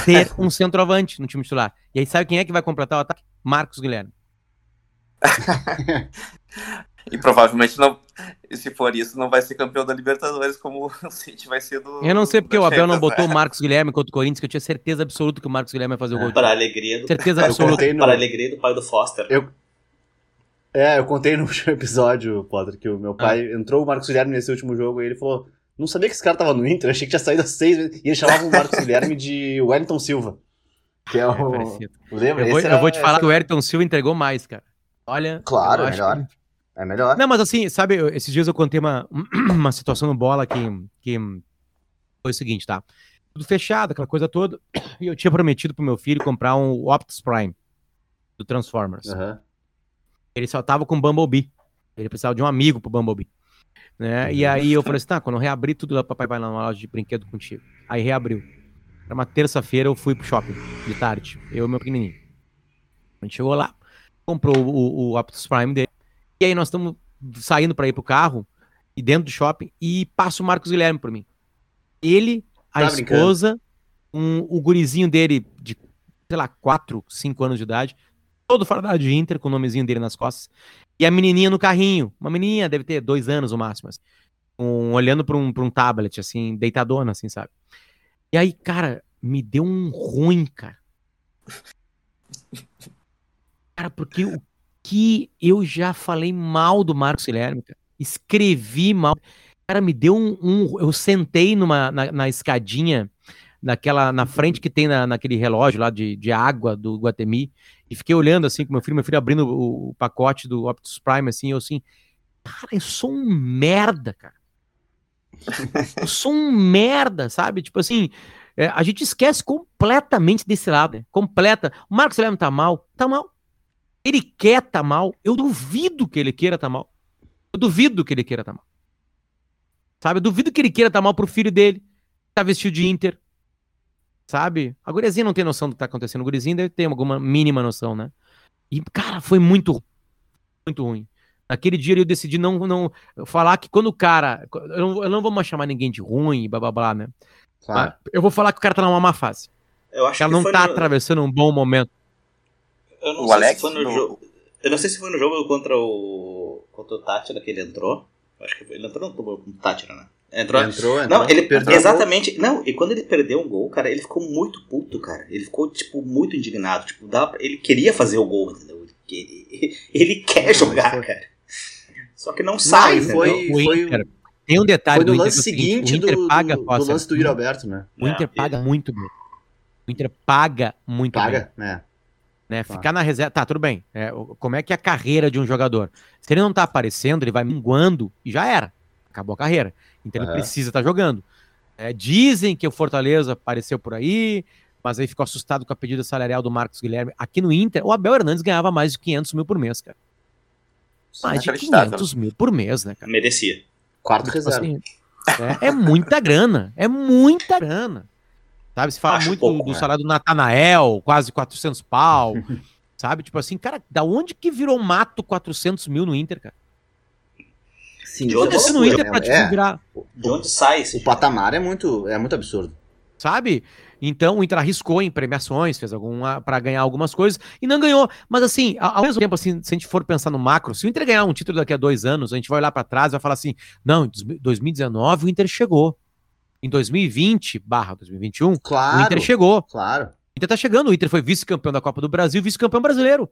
ter um centroavante no time titular. E aí sabe quem é que vai completar o ataque? Marcos Guilherme. [laughs] e provavelmente não, se for isso, não vai ser campeão da Libertadores como [laughs] o City vai ser do. Eu não sei porque o Abel não botou o Marcos Guilherme contra o Corinthians, que eu tinha certeza absoluta que o Marcos Guilherme ia fazer o gol. Para a alegria do, certeza absoluta. No... Para a alegria do pai do Foster. Eu... É, eu contei no último episódio, Potter, que o meu pai ah. entrou o Marcos Guilherme nesse último jogo e ele falou: não sabia que esse cara tava no Inter, achei que tinha saído há seis meses. E ele chamava o Marcos [laughs] Guilherme de Wellington Silva. Que é o. É Lembra? Eu vou, eu vou te falar que o Wellington Silva entregou mais, cara. Olha. Claro, é melhor. Que... É melhor. Não, mas assim, sabe, esses dias eu contei uma, [clears throat] uma situação no bola que, que foi o seguinte, tá? Tudo fechado, aquela coisa toda. [clears throat] E eu tinha prometido pro meu filho comprar um Optus Prime do Transformers. Uhum. Ele só tava com Bumblebee. Ele precisava de um amigo pro Bumblebee. Né? E aí eu falei assim, tá, quando eu reabrir tudo lá, papai vai lá na loja de brinquedo contigo. Aí reabriu. Era uma terça-feira, eu fui pro shopping, de tarde, eu e meu pequenininho. A gente chegou lá, comprou o, o Optus Prime dele, e aí nós estamos saindo para ir pro carro, e dentro do shopping, e passa o Marcos Guilherme por mim. Ele, a tá esposa, um, o gurizinho dele de, sei lá, 4, 5 anos de idade, todo fardado de Inter, com o nomezinho dele nas costas. E a menininha no carrinho. Uma menininha, deve ter dois anos o máximo. Assim, um, olhando para um, pra um tablet, assim, deitadona, assim, sabe? E aí, cara, me deu um ruim, cara. Cara, porque o que eu já falei mal do Marcos Guilherme, cara. Escrevi mal. Cara, me deu um. um eu sentei numa, na, na escadinha naquela na frente que tem na, naquele relógio lá de, de água do Guatemi e fiquei olhando assim com meu filho, meu filho abrindo o, o pacote do Optus Prime assim, eu assim, cara, eu sou um merda, cara. [laughs] eu sou um merda, sabe? Tipo assim, é, a gente esquece completamente desse lado, né? completa. O Marcos Guilherme tá mal, tá mal. Ele quer tá mal, eu duvido que ele queira tá mal. Eu duvido que ele queira tá mal. Sabe? Eu duvido que ele queira tá mal pro filho dele, tá vestido de Inter, sabe? A guriazinha não tem noção do que tá acontecendo. O gurizinho deve ter alguma mínima noção, né? E, cara, foi muito, muito ruim. Naquele dia eu decidi não, não falar que quando o cara. Eu não, eu não vou mais chamar ninguém de ruim e blá blá blá, né? Claro. eu vou falar que o cara tá numa má fase. Eu acho que ela não tá no... atravessando um bom momento. Eu não o sei Alex, se foi no, no... jogo. Eu não sei se foi no jogo contra o. contra o Tátira que ele entrou. Acho que foi, ele entrou no o Tátira, né? Entrou. Entrou, entrou. Não, ele perdeu. exatamente. Não, e quando ele perdeu um gol, cara, ele ficou muito puto, cara. Ele ficou, tipo, muito indignado. Tipo, pra- ele queria fazer o gol, entendeu? Ele, [laughs] ele quer jogar, foi- cara. Só que não sai, foi- foi- Inter, tem um detalhe Foi no do Inter lance é seguinte o Inter do, paga do, do lance do Yuri Alberto, né? O Inter É, paga muito bem. O Inter paga muito bem. Paga, né? né? Tá. Ficar na reserva. Tá, tudo bem. É, como é que é a carreira de um jogador? Se ele não tá aparecendo, ele vai minguando e já era. Acabou a carreira. Então ele Aham. precisa estar jogando. É, dizem que o Fortaleza apareceu por aí, mas aí ficou assustado com a pedida salarial do Marcos Guilherme. Aqui no Inter, o Abel Hernandes ganhava mais de 500 mil por mês, cara. Mais de Inacreditável. 500 mil por mês, né, cara? Merecia. Quarto Tipo reserva. assim, é, é muita grana. É muita grana. Sabe? Se fala Acho muito pouco, do né? salário do Natanael, quase 400 pau. [laughs] sabe? Tipo assim, cara, da onde que virou mato 400 mil no Inter, cara? Sim, De onde é Inter pra É, De onde sai esse o patamar é muito, é muito absurdo. sabe? Então o Inter arriscou em premiações, fez alguma para ganhar algumas coisas e não ganhou. Mas assim, ao ao mesmo tempo, assim, se a gente for pensar no macro, se o Inter ganhar um título daqui a dois anos, a gente vai olhar para trás e vai falar assim: não, em 2019 o Inter chegou. Em 2020, barra 2021, Claro. o Inter chegou. Claro. O Inter tá chegando, o Inter foi vice-campeão da Copa do Brasil, vice-campeão brasileiro.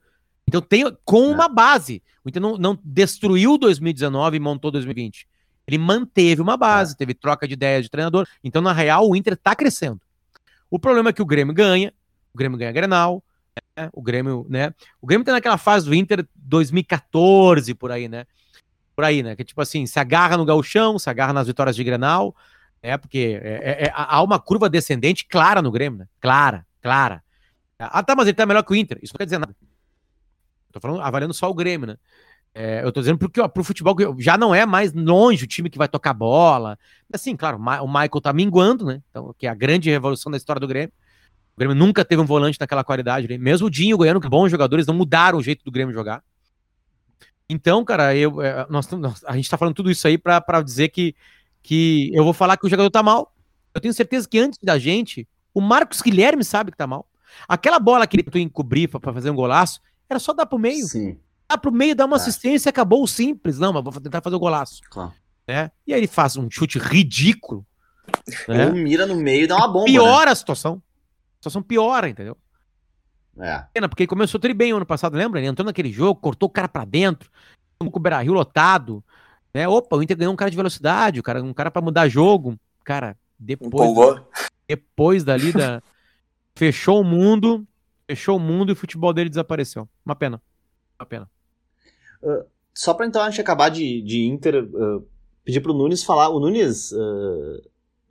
Então tem com É. uma base. O Inter não, não destruiu 2019 e montou 2020. Ele manteve uma base, teve troca de ideia de treinador. Então, na real, o Inter tá crescendo. O problema é que o Grêmio ganha, o Grêmio ganha Grenal, né? O Grêmio, né? O Grêmio tá naquela fase do Inter 2014, por aí, né? Por aí, né? Que tipo assim, se agarra no gauchão, se agarra nas vitórias de Grenal, é porque é- é- é- há uma curva descendente clara no Grêmio, né? Clara, clara. Ah, tá, mas ele tá melhor que o Inter. Isso não quer dizer nada. Tô falando, avaliando só o Grêmio, né? É, eu tô dizendo porque ó, pro futebol já não é mais longe o time que vai tocar bola. Assim, claro, o Michael tá minguando, né? Então, que é a grande revolução da história do Grêmio. O Grêmio nunca teve um volante daquela qualidade. né? Mesmo o Dinho o Goiano, que bons jogadores, não mudaram o jeito do Grêmio jogar. Então, cara, eu, é, nós, nós- a gente tá falando tudo isso aí pra dizer que, que eu vou falar que o jogador tá mal. Eu tenho certeza que antes da gente, o Marcos Guilherme sabe que tá mal. Aquela bola que ele tentou encobrir pra fazer um golaço, era só dar pro meio. Sim, Dar pro meio, dar uma É. assistência e acabou o simples. Não, mas vou tentar fazer o golaço. claro. Né? E aí ele faz um chute ridículo. Né? Ou mira no meio e dá uma bomba. Piora a situação. A situação piora, entendeu? Né? É. Pena, porque ele começou tri bem ano passado, lembra? Ele entrou naquele jogo, cortou o cara pra dentro, com o Beira-Rio lotado. Né? Opa, o Inter ganhou um cara de velocidade, o cara, um cara pra mudar jogo. Cara, depois, Empolgou. depois dali da. fechou o mundo, fechou o mundo e o futebol dele desapareceu. Uma pena. Uma pena. Só pra então a gente acabar de, de Inter, uh, pedir pro Nunes falar. O Nunes uh,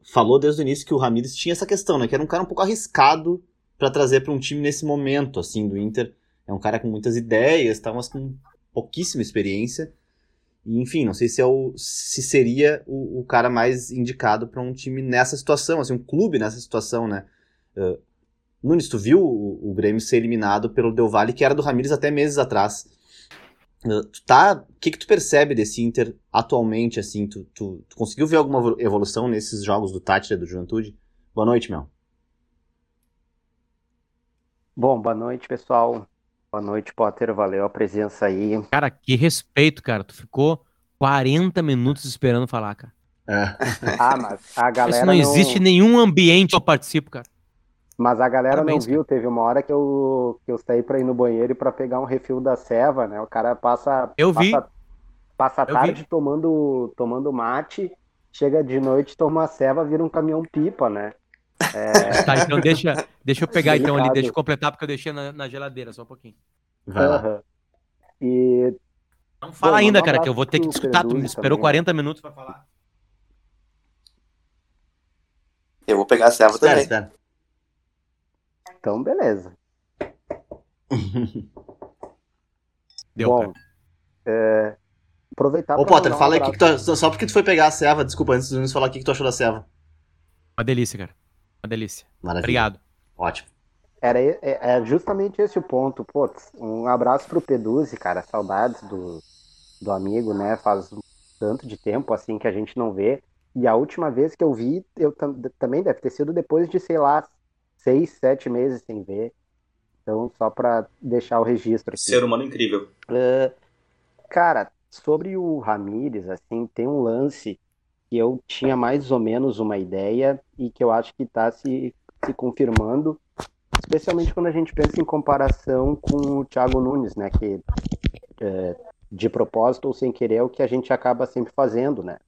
falou desde o início que o Ramires tinha essa questão, né? Que era um cara um pouco arriscado pra trazer pra um time nesse momento, assim, do Inter. É um cara com muitas ideias, tá, mas com pouquíssima experiência. E, enfim, não sei se, é o, se seria o, o cara mais indicado pra um time nessa situação, assim, um clube nessa situação, né? Uh, Nunes, tu viu o, o Grêmio ser eliminado pelo Del Valle, que era do Ramires até meses atrás. Uh, tu tá, o que que tu percebe desse Inter atualmente, assim? Tu, tu, tu conseguiu ver alguma evolu- evolução nesses jogos do Tátira do Juventude? Boa noite, Mel. Bom, boa noite, pessoal. Boa noite, Potter. Valeu a presença aí. Cara, que respeito, cara. Tu ficou 40 minutos esperando falar, cara. É. Ah, mas a Isso galera não existe nenhum ambiente que eu participo, cara. Mas a galera não viu. Teve uma hora que eu, que eu saí pra ir no banheiro e pra pegar um refil da ceva, né? O cara passa, Eu vi. passa, passa Eu tarde tomando, tomando mate, chega de noite, toma a ceva, vira um caminhão-pipa, né? [laughs] Tá, então deixa, deixa eu pegar então ali, deixa eu completar porque eu deixei na, na geladeira só um pouquinho. Vai lá. E Não fala Bom, ainda, cara, que eu vou ter que escutar. Tu me esperou também, 40 minutos pra falar. Eu vou pegar a serva também. Então, beleza. [laughs] Deu, Bom, é, aproveitar Ô, Potter, um fala aí que, que tu, só porque tu foi pegar a serva, desculpa, antes do Nunes falar o que, que tu achou da serva. Uma delícia, cara. Uma delícia. Maravilha. Obrigado. Ótimo. Era, é, é justamente esse o ponto. Pô, um abraço pro Peduzzi, cara. Saudades do, do amigo, né? Faz tanto de tempo assim que a gente não vê. E a última vez que eu vi, eu tam- também deve ter sido depois de, sei lá, seis, sete meses sem ver. Então, só para deixar o registro aqui. Ser humano incrível. Uh, cara, sobre o Ramires, assim, tem um lance que eu tinha mais ou menos uma ideia e que eu acho que está se, se confirmando, especialmente quando a gente pensa em comparação com o Thiago Nunes, né? Que é, de propósito ou sem querer é o que a gente acaba sempre fazendo, né?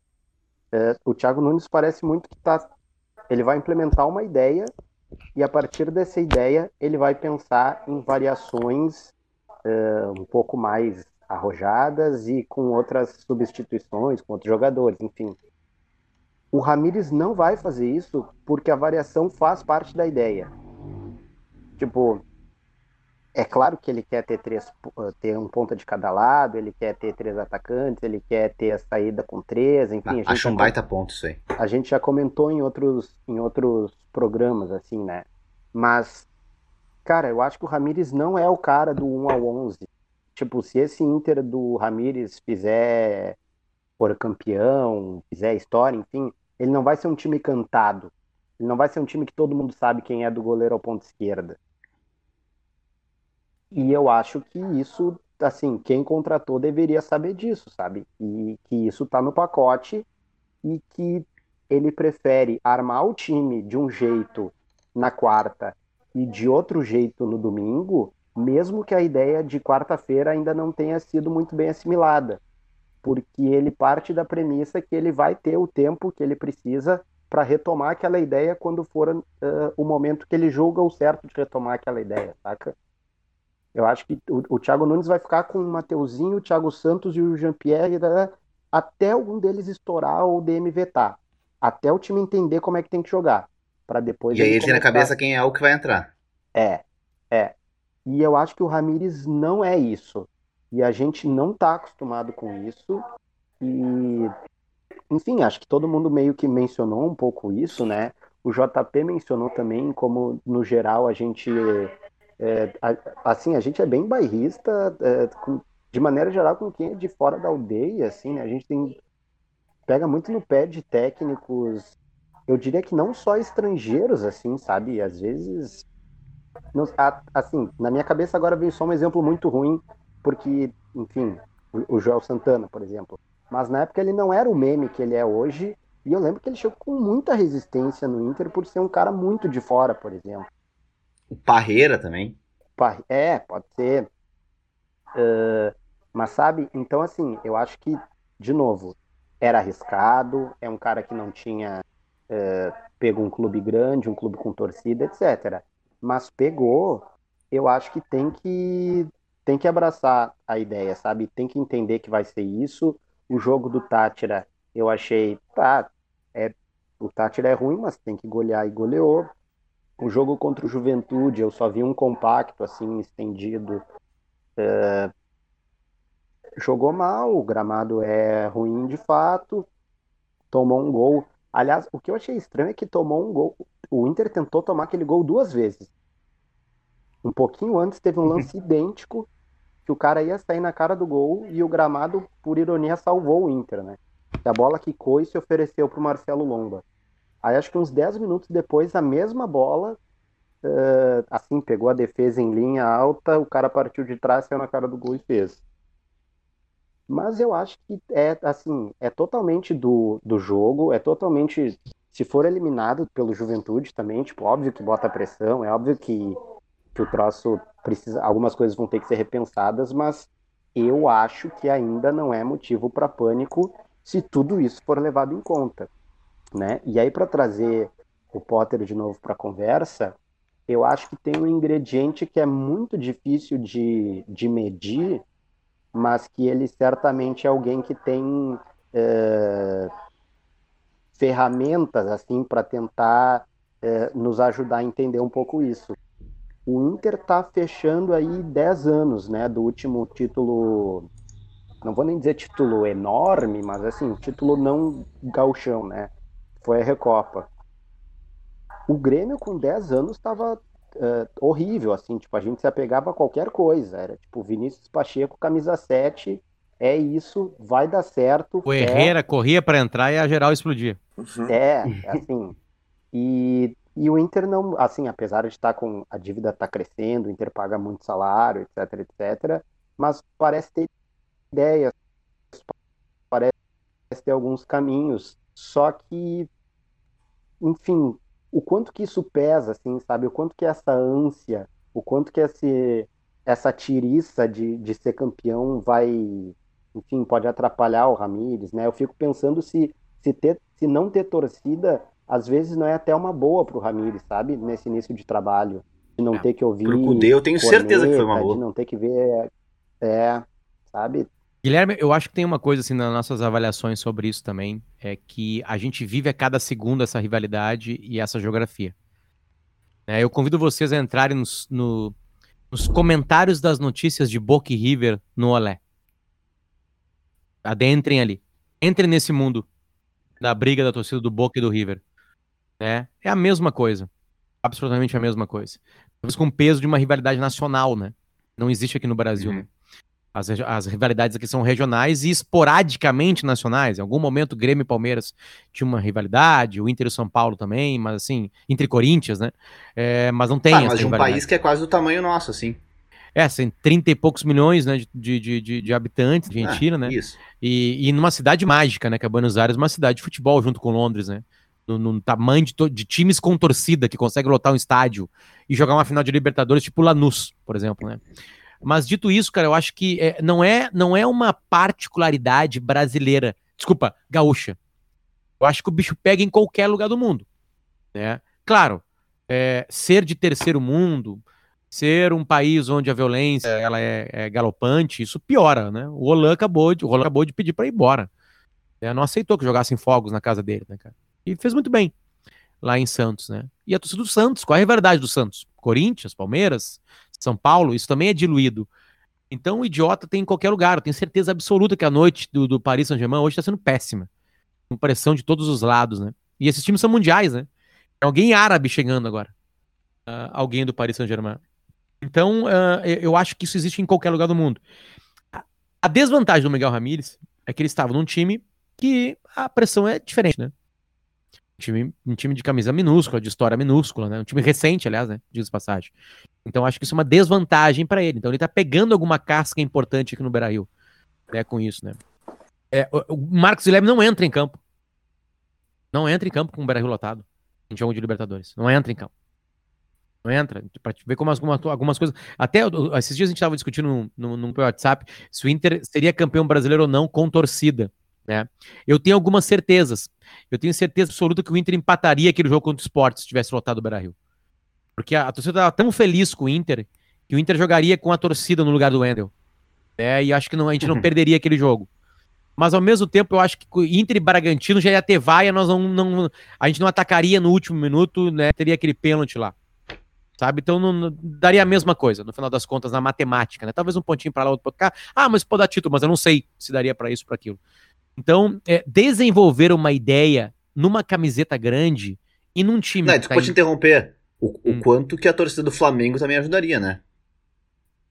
É, o Thiago Nunes parece muito que tá, ele vai implementar uma ideia e a partir dessa ideia ele vai pensar em variações é, um pouco mais arrojadas e com outras substituições, com outros jogadores, enfim. O Ramires não vai fazer isso porque a variação faz parte da ideia. Tipo, é claro que ele quer ter três, ter um ponta de cada lado, ele quer ter três atacantes, ele quer ter a saída com três, enfim. Ah, acho um baita ponto isso aí. A gente já comentou em outros, em outros programas, assim, né? Mas, cara, eu acho que o Ramires não é o cara do 1 ao 11. Tipo, se esse Inter do Ramires fizer for campeão, fizer história, enfim, ele não vai ser um time cantado. Ele não vai ser um time que todo mundo sabe quem é do goleiro ao ponto esquerda. E eu acho que isso, assim, quem contratou deveria saber disso, sabe? E que isso tá no pacote e que ele prefere armar o time de um jeito na quarta e de outro jeito no domingo, mesmo que a ideia de quarta-feira ainda não tenha sido muito bem assimilada, porque ele parte da premissa que ele vai ter o tempo que ele precisa para retomar aquela ideia quando for uh, o momento que ele julga o certo de retomar aquela ideia, saca? Eu acho que o, o Thiago Nunes vai ficar com o Mateuzinho, o Thiago Santos e o Jean-Pierre né, até algum deles estourar ou o DM vetar. Até o time entender como é que tem que jogar. para depois E aí ele tem na cabeça quem é o que vai entrar. É, é. E eu acho que o Ramires não é isso. E a gente não tá acostumado com isso. E, enfim, acho que todo mundo meio que mencionou um pouco isso, né? O JP mencionou também como, no geral, a gente é, assim, a gente é bem bairrista, é, com, de maneira geral, com quem é de fora da aldeia, assim, né? A gente tem pega muito no pé de técnicos, eu diria que não só estrangeiros, assim, sabe? Às vezes, não, assim, na minha cabeça agora vem só um exemplo muito ruim, porque, enfim, o, o Joel Santana, por exemplo. Mas na época ele não era o meme que ele é hoje, e eu lembro que ele chegou com muita resistência no Inter por ser um cara muito de fora, por exemplo. O Parreira também. É, pode ser. Uh, mas sabe, então assim, eu acho que, de novo, era arriscado, é um cara que não tinha uh, pego um clube grande, um clube com torcida, etc. Mas pegou, eu acho que tem que tem que abraçar a ideia, sabe? Tem que entender que vai ser isso. O jogo do Tátira, eu achei, tá, é, o Tátira é ruim, mas tem que golear e goleou. O jogo contra o Juventude, eu só vi um compacto, assim, estendido. É... Jogou mal, o gramado é ruim de fato, tomou um gol. Aliás, o que eu achei estranho é que tomou um gol. O Inter tentou tomar aquele gol duas vezes. Um pouquinho antes teve um lance [laughs] idêntico que o cara ia sair na cara do gol e o gramado, por ironia, salvou o Inter, né? A bola quicou e se ofereceu para o Marcelo Lomba. Aí acho que uns 10 minutos depois, a mesma bola, uh, assim, pegou a defesa em linha alta, o cara partiu de trás, saiu na cara do gol e fez. Mas eu acho que é assim, é totalmente do, do jogo, é totalmente. Se for eliminado pelo Juventude também, tipo, óbvio que bota pressão, é óbvio que, que o troço precisa. Algumas coisas vão ter que ser repensadas, mas eu acho que ainda não é motivo para pânico se tudo isso for levado em conta né? E aí para trazer o Potter de novo para a conversa, eu acho que tem um ingrediente que é muito difícil de, de medir, mas que ele certamente é alguém que tem é, ferramentas assim para tentar é, nos ajudar a entender um pouco isso. O Inter está fechando aí 10 anos, né, do último título, não vou nem dizer título enorme, mas assim, título não gauchão, né? Foi a Recopa. O Grêmio com 10 anos estava uh, é, horrível, assim, tipo, a gente se apegava a qualquer coisa. Era tipo Vinícius Pacheco, camisa 7, é isso, vai dar certo. O Herrera corria para entrar e a geral explodir. Uhum. É, assim. E E o Inter não, assim, apesar de estar com a dívida tá crescendo, o Inter paga muito salário, etc, etc, mas parece ter ideias, parece ter alguns caminhos, só que, enfim, o quanto que isso pesa, assim, sabe? O quanto que essa ânsia, o quanto que esse, essa tiriça de, de ser campeão vai, enfim, pode atrapalhar o Ramires, né? Eu fico pensando se, se, ter, se não ter torcida, às vezes não é até uma boa pro Ramires, sabe? Nesse início de trabalho, de não É, ter que ouvir. pro Cudê eu tenho certeza que foi uma corneta, boa. De não ter que ver. É, sabe? Guilherme, eu acho que tem uma coisa assim nas nossas avaliações sobre isso também, é que a gente vive a cada segundo essa rivalidade e essa geografia. É, eu convido vocês a entrarem nos, no- nos comentários das notícias de Boca e River no Olé. Adentrem ali. Entrem nesse mundo da briga da torcida do Boca e do River. né? É a mesma coisa. Absolutamente a mesma coisa. Talvez com o peso de uma rivalidade nacional, né? Não existe aqui no Brasil, Uhum. né? As, as rivalidades aqui são regionais e esporadicamente nacionais. Em algum momento, Grêmio e Palmeiras tinham uma rivalidade, o Inter e o São Paulo também, mas assim, Inter e Corinthians, né? É, mas não tem Ah, mas de um país que é quase do tamanho nosso, assim. É, tem 30 e poucos milhões né, de, de, de, de habitantes, Argentina, Ah, né? Isso. E, e numa cidade mágica, né? Que é Buenos Aires, uma cidade de futebol junto com Londres, né? No, no tamanho de, de times com torcida que consegue lotar um estádio e jogar uma final de Libertadores, tipo Lanús, por exemplo, né? Mas dito isso, cara, eu acho que é, não, é, não é uma particularidade brasileira, desculpa, gaúcha. Eu acho que o bicho pega em qualquer lugar do mundo, né? Claro, é, ser de terceiro mundo, ser um país onde a violência ela é, é galopante, isso piora, né? O Olan acabou de, o Roland acabou de pedir para ir embora. É, não aceitou que jogassem fogos na casa dele, né, cara? E fez muito bem lá em Santos, né? E a torcida do Santos, qual é a rivalidade do Santos? Corinthians, Palmeiras, São Paulo, isso também é diluído. Então o idiota tem em qualquer lugar. Eu tenho certeza absoluta que a noite do, do Paris Saint-Germain hoje está sendo péssima. Com pressão de todos os lados, né? E esses times são mundiais, né? Tem alguém árabe chegando agora. Ah, alguém do Paris Saint-Germain. Então, ah, eu acho que isso existe em qualquer lugar do mundo. A- A desvantagem do Miguel Ramírez é que ele estava num time que a pressão é diferente, né? Um time, um time de camisa minúscula, de história minúscula, né? Um time recente, aliás, né? Diz passagem. Então, acho que isso é uma desvantagem para ele. Então, ele tá pegando alguma casca importante aqui no Beira-Rio, né? Com isso, né? É, o, Marcos Guilherme não entra em campo. Não entra em campo com o Beira-Rio lotado em jogo de Libertadores. Não entra em campo. Não entra. Pra ver como algumas, algumas coisas. Até esses dias a gente estava discutindo no, no, no WhatsApp se o Inter seria campeão brasileiro ou não com torcida. Né? Eu tenho algumas certezas. Eu tenho certeza absoluta que o Inter empataria aquele jogo contra o Sport se tivesse lotado o Beira Rio. Porque a, a torcida estava tão feliz com o Inter que o Inter jogaria com a torcida no lugar do Wendel. Né? E acho que não, a gente não [laughs] perderia aquele jogo. Mas ao mesmo tempo, eu acho que Inter e Bragantino já ia ter vaia, nós não, não, a gente não atacaria no último minuto, né? Teria aquele pênalti lá. Sabe? Então não, não- daria a mesma coisa, no final das contas, na matemática, né? Talvez um pontinho para lá, outro para cá. Ah, mas pode dar título, mas eu não sei se daria para isso, para aquilo. Então, é, desenvolver uma ideia numa camiseta grande e num time. Não, que desculpa tá te interromper. O, o Hum. quanto que a torcida do Flamengo também ajudaria, né?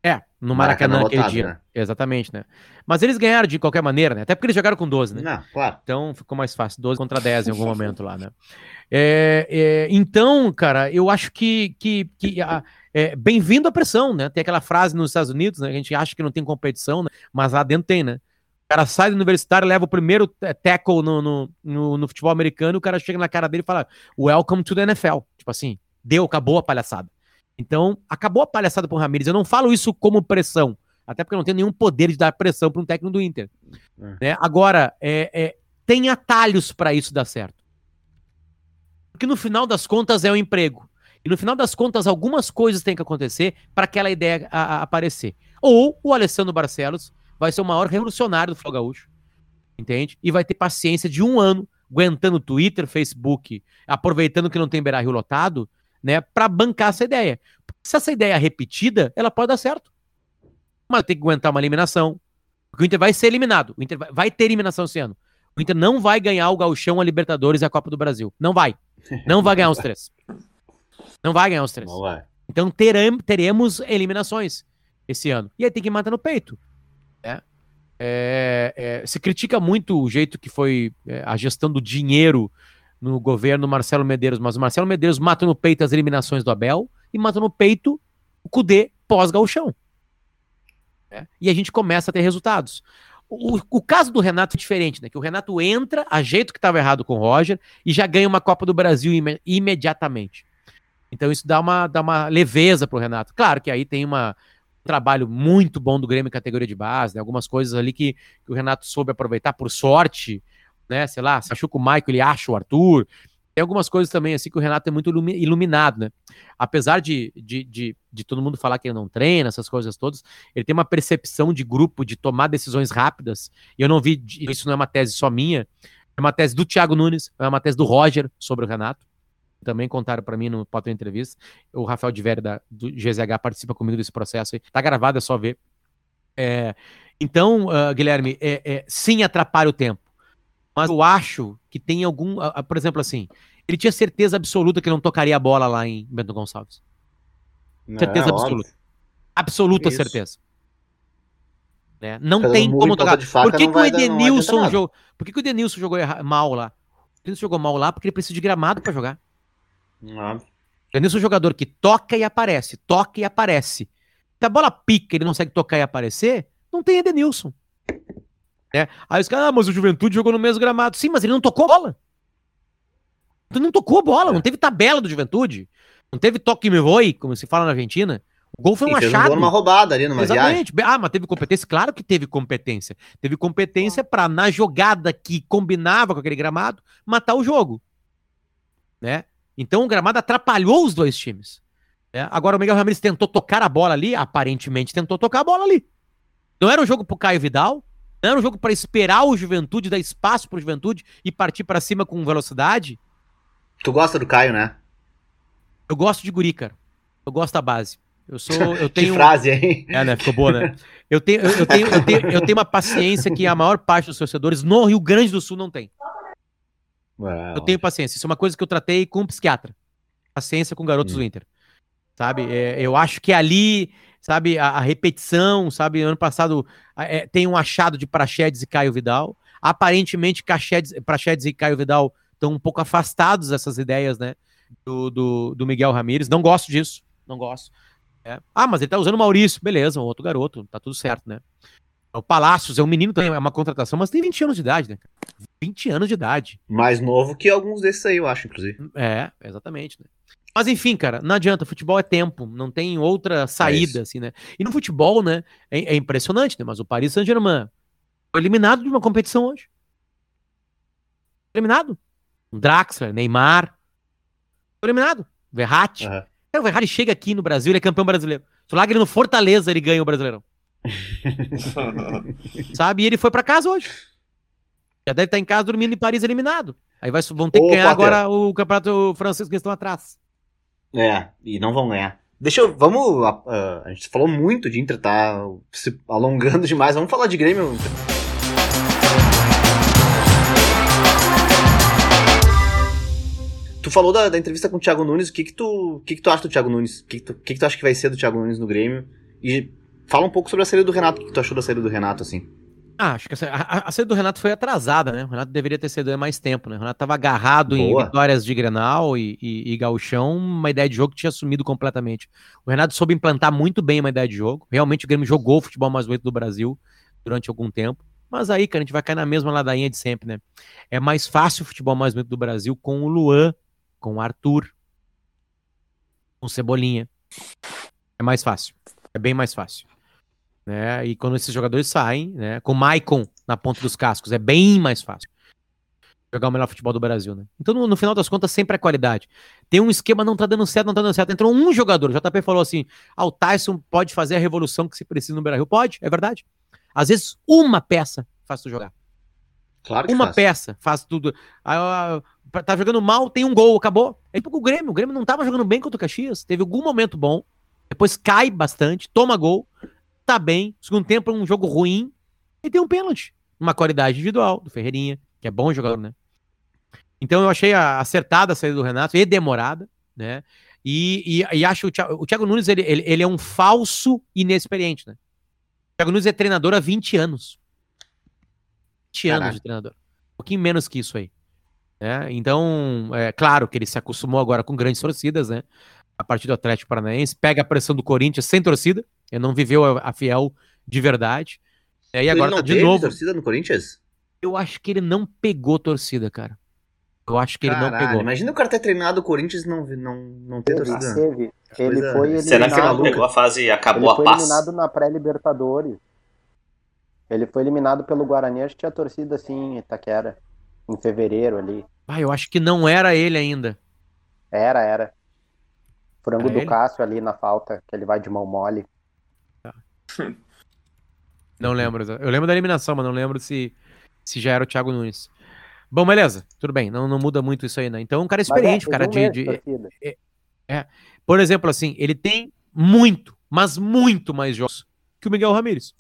É, no Maracanã, Maracanã aquele lotado, dia. né? Exatamente, né? Mas eles ganharam de qualquer maneira, né? Até porque eles jogaram com 12, né? Não, claro. Então ficou mais fácil, 12 contra 10 em algum momento lá, né? É, é, então, cara, eu acho que, que, que a- é, bem-vindo à pressão, né? Tem aquela frase nos Estados Unidos, né? A gente acha que não tem competição, né? mas lá dentro tem, né? Cara sai do universitário, leva o primeiro eh, tackle no, no, no, no futebol americano, e o cara chega na cara dele e fala: Welcome to the NFL. Tipo assim, deu, acabou a palhaçada. Então, acabou a palhaçada pro Ramires. Eu não falo isso como pressão, até porque eu não tenho nenhum poder de dar pressão para um técnico do Inter. É. Né? Agora, é, é, tem atalhos para isso dar certo. Porque no final das contas é o emprego. E no final das contas, algumas coisas têm que acontecer para aquela ideia a- a- aparecer. Ou o Alessandro Barcelos vai ser o maior revolucionário do Futebol Gaúcho. Entende? E vai ter paciência de um ano, aguentando Twitter, Facebook, aproveitando que não tem Beira Rio lotado, né? Para bancar essa ideia. Se essa ideia é repetida, ela pode dar certo. Mas tem que aguentar uma eliminação. Porque o Inter vai ser eliminado. O Inter vai, ter eliminação esse ano. O Inter não vai ganhar o Gauchão, a Libertadores e a Copa do Brasil. Não vai. Não vai ganhar os três. Não vai ganhar os três. Não vai. Então terem- teremos eliminações esse ano. E aí tem que matar no peito. É, é, se critica muito o jeito que foi é, a gestão do dinheiro no governo Marcelo Medeiros, mas o Marcelo Medeiros mata no peito as eliminações do Abel e mata no peito o Cudê pós-gauchão. É. E a gente começa a ter resultados. O, o, caso do Renato é diferente, né? Que o Renato entra, ajeita o que estava errado com o Roger e já ganha uma Copa do Brasil im imediatamente. Então isso dá uma, dá uma leveza pro Renato. Claro que aí tem uma, um trabalho muito bom do Grêmio em categoria de base, né? algumas coisas ali que, que, o Renato soube aproveitar por sorte, né? Sei lá, se machuca o Michael, ele acha o Arthur. Tem algumas coisas também assim que o Renato é muito iluminado, né? Apesar de, de, de, de, todo mundo falar que ele não treina, essas coisas todas, ele tem uma percepção de grupo, de tomar decisões rápidas. E eu não vi, isso não é uma tese só minha, é uma tese do Thiago Nunes, é uma tese do Roger sobre o Renato. Também contaram para mim no Potter Entrevista. O Rafael de Vera da, do GZH participa comigo desse processo aí. Tá gravado, é só ver. É, então, uh, Guilherme, é, é, sim atrapalha o tempo. Mas eu acho que tem algum. Por exemplo, assim, ele tinha certeza absoluta que não tocaria a bola lá em Bento Gonçalves. Não, certeza absoluta. Óbvio. Absoluta Isso. certeza. Né? Não Pelo tem como tocar. Por que, que o Edenilson jogou? Por que, que o Edenilson jogou mal lá? O Edenilson jogou mal lá porque ele precisa de gramado para jogar. O Edenilson é um jogador que toca e aparece, toca e aparece. Se a bola pica ele não consegue tocar e aparecer, não tem Edenilson. Né? Aí os caras, ah, mas o Juventude jogou no mesmo gramado. Sim, mas ele não tocou bola. Ele não tocou bola, é. não teve tabela do Juventude. Não teve toque me voe, como se fala na Argentina. O gol foi um achado. Um uma roubada ali numa Exatamente. Viagem. Ah, mas teve competência? Claro que teve competência. Teve competência para na jogada que combinava com aquele gramado, matar o jogo. Né? Então o gramado atrapalhou os dois times. Né? Agora o Miguel Ramirez tentou tocar a bola ali, aparentemente tentou tocar a bola ali. Não era um jogo pro Caio Vidal, não era um jogo para esperar o Juventude, dar espaço pro Juventude e partir para cima com velocidade. Tu gosta do Caio, né? Eu gosto de guri, cara. Eu gosto da base. Eu sou, [laughs] eu tenho. que frase, hein? É, né? Ficou boa, né? Eu tenho, eu, eu, tenho, eu, tenho, eu tenho uma paciência que a maior parte dos torcedores no Rio Grande do Sul não tem. Eu tenho paciência. Isso é uma coisa que eu tratei com um psiquiatra. Paciência com garotos hum. do Inter. Sabe? É, eu acho que ali sabe? A, a repetição, sabe? Ano passado é, tem um achado de Praxedes e Caio Vidal. Aparentemente, Praxedes e Caio Vidal estão um pouco afastados dessas ideias, né? Do, do, do Miguel Ramírez. Não gosto disso, não gosto. É. Ah, mas ele tá usando o Maurício. Beleza, um outro garoto, tá tudo certo, né? O Palácios é um menino também, é uma contratação, mas tem 20 anos de idade, né? 20 anos de idade. Mais novo que alguns desses aí, eu acho, inclusive. É, exatamente. Né? Mas enfim, cara, não adianta, futebol é tempo, não tem outra saída, é assim, né? E no futebol, né, é, é impressionante, né? Mas o Paris Saint-Germain foi eliminado de uma competição hoje. Eliminado. Draxler, Neymar. Foi eliminado. Verratti. Uhum. o Verratti chega aqui no Brasil, ele é campeão brasileiro. Se o no Fortaleza, ele ganha o Brasileirão. [laughs] Sabe? E ele foi para casa hoje. Já deve estar em casa dormindo em Paris eliminado. Aí vai, vão ter Ô, que ganhar Potter. agora o campeonato francês que estão atrás. É, e não vão ganhar. Deixa eu. Vamos. Uh, a gente falou muito de Inter, tá se alongando demais. Vamos falar de Grêmio. Tu falou da, da, entrevista com o Thiago Nunes. O que que tu, o que que tu acha do Thiago Nunes? O que que tu, que que tu acha que vai ser do Thiago Nunes no Grêmio? E fala um pouco sobre a saída do Renato. O que, tu achou da saída do Renato, assim? Ah, acho que a, a, saída do Renato foi atrasada, né? O Renato deveria ter saído há mais tempo, né? O Renato estava agarrado Boa. em vitórias de Grenal e, e, e Gauchão, uma ideia de jogo que tinha sumido completamente. O Renato soube implantar muito bem uma ideia de jogo. Realmente o Grêmio jogou o futebol mais bonito do Brasil durante algum tempo. Mas aí, cara, a gente vai cair na mesma ladainha de sempre, né? É mais fácil o futebol mais bonito do Brasil com o Luan, com o Arthur, com o Cebolinha. É mais fácil. É bem mais fácil né? E quando esses jogadores saem, né? Com o Maicon na ponta dos cascos, é bem mais fácil jogar o melhor futebol do Brasil, né? Então, no, no, final das contas, sempre é qualidade. Tem um esquema, não tá dando certo, não tá dando certo. Entrou um jogador, o JP falou assim: ah, o Tyson pode fazer a revolução que se precisa no Brasil. Pode, é verdade. Às vezes, uma peça faz tu jogar. Claro que Uma faz. peça faz tudo. Ah, tá jogando mal, tem um gol, acabou. É tipo o Grêmio. O Grêmio não tava jogando bem contra o Caxias. Teve algum momento bom. Depois cai bastante, toma gol tá bem. Segundo tempo, um jogo ruim. E tem um pênalti. Uma qualidade individual do Ferreirinha, que é bom jogador, né? Então eu achei acertada a saída do Renato e demorada, né? E, e, e acho o Thiago, o Thiago Nunes, ele, ele, ele, é um falso inexperiente, né? O Thiago Nunes é treinador há 20 anos. 20 Caraca. anos de treinador. Um pouquinho menos que isso aí. Né? Então, é claro que ele se acostumou agora com grandes torcidas, né? A partir do Atlético Paranaense, pega a pressão do Corinthians sem torcida, ele não viveu a, a fiel de verdade. É, e agora ele não tá de teve novo. torcida no Corinthians? Eu acho que ele não pegou torcida, cara. Eu acho que ele não Caralho, pegou. Imagina o cara ter treinado o Corinthians e não, não, não ter torcida. teve. Ele Coisa- foi Será que ele eliminado. não pegou a fase e acabou Ele a foi paz? eliminado na pré-Libertadores. Ele foi eliminado pelo Guarani, acho que tinha torcida assim, em Itaquera. Em fevereiro ali. Ah, eu acho que não era ele ainda. Era, era. Frango Era do ele? Cássio ali na falta, que ele vai de mão mole. [laughs] Não lembro. Eu lembro da eliminação, mas não lembro se, se já era o Thiago Nunes. Bom, beleza. Tudo bem. Não, não muda muito isso aí, né? Então, um cara Mas experiente, é, cara de, mês de- torcida. Por exemplo, assim, ele tem muito, mas muito mais jogos que o Miguel Ramírez.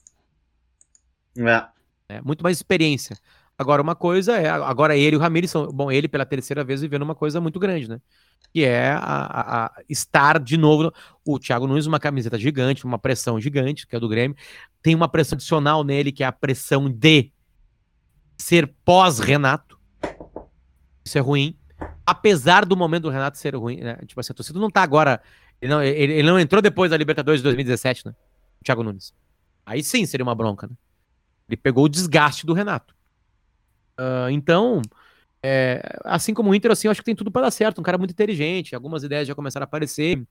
É. né? Muito mais experiência. Agora, uma coisa é. Agora, ele e o Ramírez são. Bom, ele pela terceira vez vivendo uma coisa muito grande, né? Que é a, a- estar de novo. no- O Thiago Nunes, uma camiseta gigante, uma pressão gigante, que é do Grêmio. Tem uma pressão adicional nele, que é a pressão de ser pós-Renato. Isso é ruim. Apesar do momento do Renato ser ruim, né? Tipo assim, a torcida não tá agora. Ele não, ele, ele não entrou depois da Libertadores de 2017, né? O Thiago Nunes. Aí sim seria uma bronca, né? Ele pegou o desgaste do Renato. Ah, então, é, assim como o Inter, assim, eu acho que tem tudo para dar certo. Um cara muito inteligente, algumas ideias já começaram a aparecer.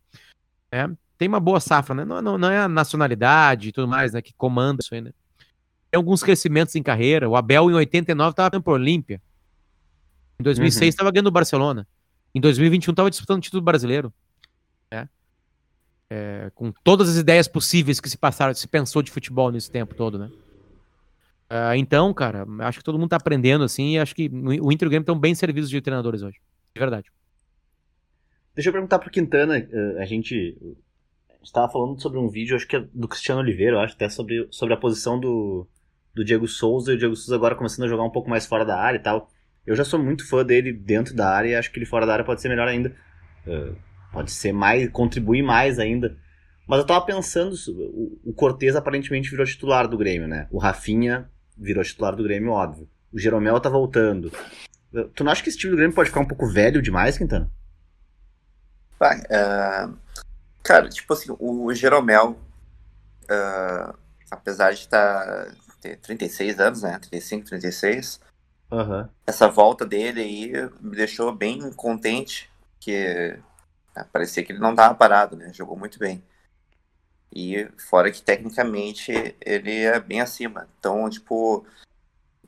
né? Tem uma boa safra, né? Não, não, não é a nacionalidade e tudo mais, né? Que comanda isso aí, né? Tem alguns crescimentos em carreira. O Abel, em 89, estava para Olímpia. Em 2006, estava ganhando o Barcelona. Em 2021, estava disputando o título brasileiro. né? É, com todas as ideias possíveis que se passaram, se pensou de futebol nesse tempo todo, né? Ah, então, cara, acho que todo mundo tá aprendendo, assim, e acho que o Inter e o Grêmio estão bem servidos de treinadores hoje. De verdade. Deixa eu perguntar pro Quintana, eh, a gente estava falando sobre um vídeo, acho que é do Cristiano Oliveira, acho, até sobre, sobre a posição do, do Diego Souza, e o Diego Souza agora começando a jogar um pouco mais fora da área e tal. Eu já sou muito fã dele dentro da área e acho que ele fora da área pode ser melhor ainda. Eh, pode ser mais, contribuir mais ainda. Mas eu tava pensando, o, o Cortez aparentemente virou titular do Grêmio, né? O Rafinha virou titular do Grêmio, óbvio. O Jeromel tá voltando. Tu não acha que esse time do Grêmio pode ficar um pouco velho demais, Quintana? Vai, é, cara, tipo assim, o Jeromel, é, apesar de tá, ter 36 anos, né? 35, 36, Aham. essa volta dele aí me deixou bem contente, que né, parecia que ele não tava parado, né? Jogou muito bem. E fora que tecnicamente ele é bem acima. Então, tipo,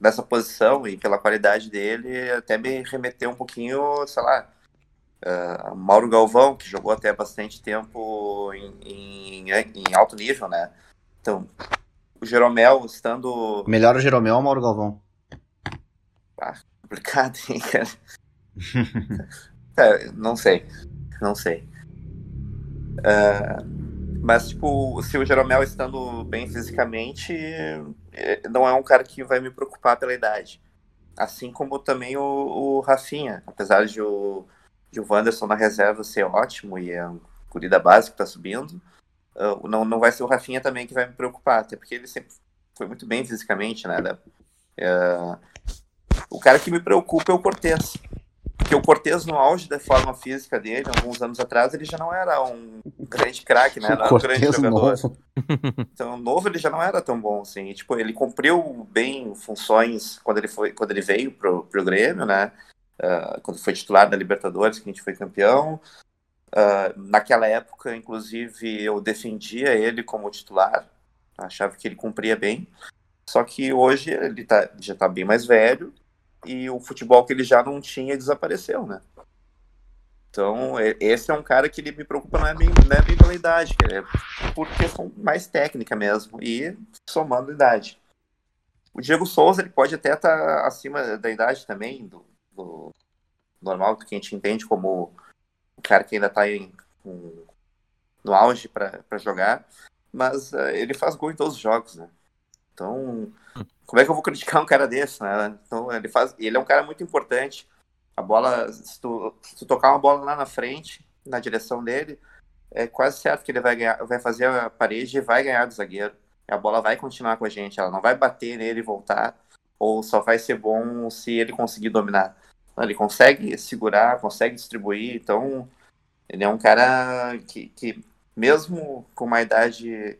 nessa posição e pela qualidade dele, até me remeteu um pouquinho, sei lá, a Mauro Galvão, que jogou até bastante tempo em, em, em alto nível, né? Então, o Jeromel estando Melhor o Jeromel ou o Mauro Galvão? complicado, hein, cara? [laughs] É, não sei. Não sei. É, mas, tipo, se o Jeromel estando bem fisicamente, é, não é um cara que vai me preocupar pela idade. Assim como também o, o Rafinha. Apesar de o, de o Wanderson na reserva ser ótimo e é um guri da base que tá subindo, uh, não, não vai ser o Rafinha também que vai me preocupar. Até porque ele sempre foi muito bem fisicamente, né? É, o cara que me preocupa é o Cortez. Porque o Cortez, no auge da forma física dele, alguns anos atrás, ele já não era um grande craque, né? Era um grande jogador. novo. [laughs] Então, novo ele já não era tão bom assim. E, tipo, ele cumpriu bem funções quando ele foi, quando ele veio pro, pro Grêmio, né? Ah, quando foi titular da Libertadores, que a gente foi campeão. Ah, naquela época, inclusive, eu defendia ele como titular. Achava que ele cumpria bem. Só que hoje ele tá, já tá bem mais velho e o futebol que ele já não tinha desapareceu, né? Então, e- esse é um cara que ele me preocupa não é bem, não é bem pela idade, cara, é por questão mais técnica mesmo e somando idade. O Diego Souza ele pode até estar acima da idade também, do, do normal, que a gente entende como o cara que ainda está no auge para jogar, mas eh, ele faz gol em todos os jogos, né? Então, como é que eu vou criticar um cara desse, né? Então, ele faz, ele é um cara muito importante. A bola, se tu, se tu tocar uma bola lá na frente, na direção dele, é quase certo que ele vai ganhar, vai fazer a parede e vai ganhar do zagueiro. A bola vai continuar com a gente, ela não vai bater nele e voltar, ou só vai ser bom se ele conseguir dominar. Ele consegue segurar, consegue distribuir, então ele é um cara que, que mesmo com uma idade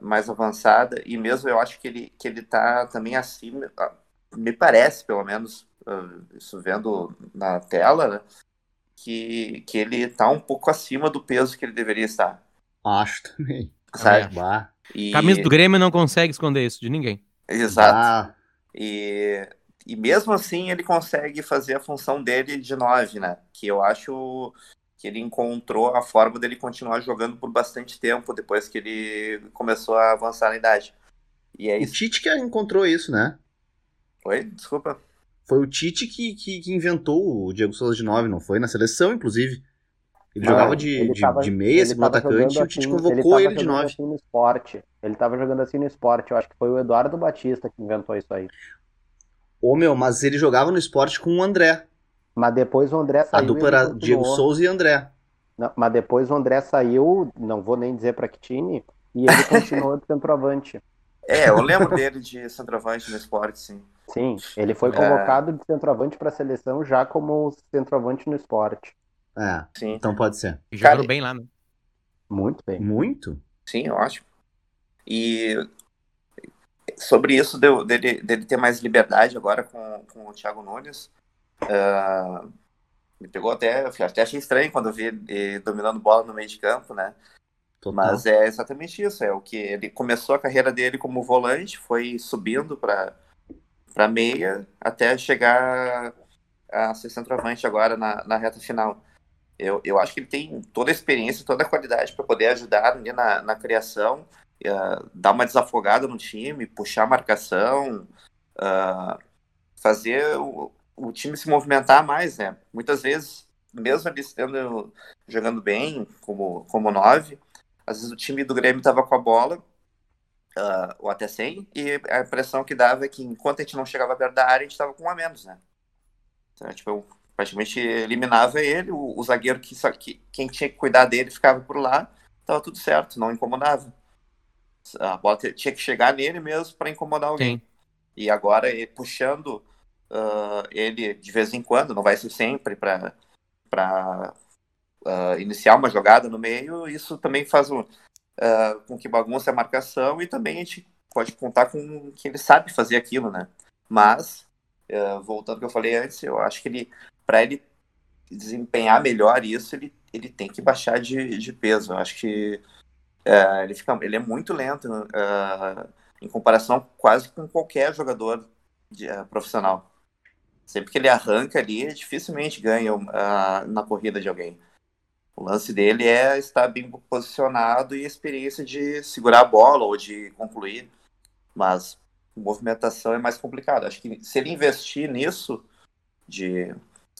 mais avançada, e mesmo eu acho que ele, que ele tá também acima, ah, me parece, pelo menos, ah, isso vendo na tela, né, que, que ele tá um pouco acima do peso que ele deveria estar. Acho também. Sabe? Bah. E- Camisa do Grêmio não consegue esconder isso de ninguém. Exato. Ah, E, e mesmo assim ele consegue fazer a função dele de 9, né? Que eu acho que ele encontrou a forma dele continuar jogando por bastante tempo depois que ele começou a avançar na idade. E é o isso. Tite que encontrou isso, né? Oi? Desculpa. Foi o Tite que, que, que inventou o Diego Souza de 9, não foi? Na seleção, inclusive. Ele Não, jogava de, ele de, tava- de meia, ele segundo atacante, e jogando o Tite assim- convocou tava ele de jogando 9. assim no esporte. Ele tava jogando assim no esporte. Eu acho que foi o Eduardo Batista que inventou isso aí. Ô meu, mas ele jogava no esporte com o André. Mas depois o André A saiu. e dupla era. Diego Souza e André. Não, mas depois o André saiu, não vou nem dizer pra que time, e ele [laughs] continuou de centroavante. É, eu lembro dele de centroavante no esporte, sim. Sim, ele foi É. convocado de centroavante pra seleção já como centroavante no esporte. É, Sim, então pode ser. E Cara, bem lá, né? Muito bem. Muito? sim, ótimo. E sobre isso dele, dele ter mais liberdade agora com, com o Thiago Nunes, ah, me pegou até, até achei estranho quando eu vi ele dominando bola no meio de campo, né? Total. Mas é exatamente isso, é o que ele começou a carreira dele como volante, foi subindo para para meia até chegar a ser centroavante agora na, na reta final. Eu, eu acho que ele tem toda a experiência, toda a qualidade para poder ajudar ali na, na criação, eh, dar uma desafogada no time, puxar a marcação, ah, fazer o, o time se movimentar mais, né? Muitas vezes, mesmo ele estando jogando bem como, como nove, às vezes o time do Grêmio estava com a bola, ah, ou até sem, e a impressão que dava é que enquanto a gente não chegava perto da área, a gente estava com um a menos, né? Então, tipo, eu praticamente eliminava ele, o, o zagueiro que, só, que quem tinha que cuidar dele ficava por lá, tava tudo certo, não incomodava. A bola tinha que chegar nele mesmo para incomodar alguém. Sim. E agora puxando ah, ele de vez em quando, não vai ser sempre para para iniciar uma jogada no meio, isso também faz um, ah, com que bagunce a marcação e também a gente pode contar com que ele sabe fazer aquilo, né? Mas ah, voltando ao que eu falei antes, eu acho que ele para ele desempenhar melhor isso, ele, ele tem que baixar de, de peso. Eu acho que ah, ele fica ele é muito lento ah, em comparação quase com qualquer jogador de- profissional. Sempre que ele arranca ali, dificilmente ganha ah, na corrida de alguém. O lance dele é estar bem posicionado e experiência de segurar a bola ou de concluir. Mas movimentação é mais complicado. Acho que se ele investir nisso, de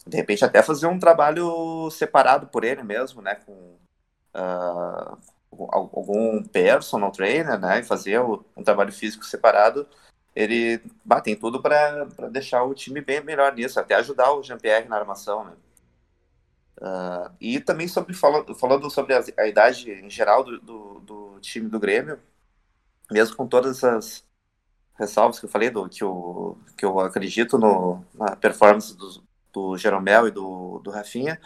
de repente até fazer um trabalho separado por ele mesmo, né? Com al- algum personal trainer, né? E fazer um trabalho físico separado, ele bah, tem tudo para deixar o time bem melhor nisso, até ajudar o Jean-Pierre na armação, né? Ah, e também sobre falando, sobre a, idade em geral do, do, do time do Grêmio, mesmo com todas as ressalvas que eu falei, do, que, eu, que eu acredito no, na performance do, do Jeromel e do, do Rafinha,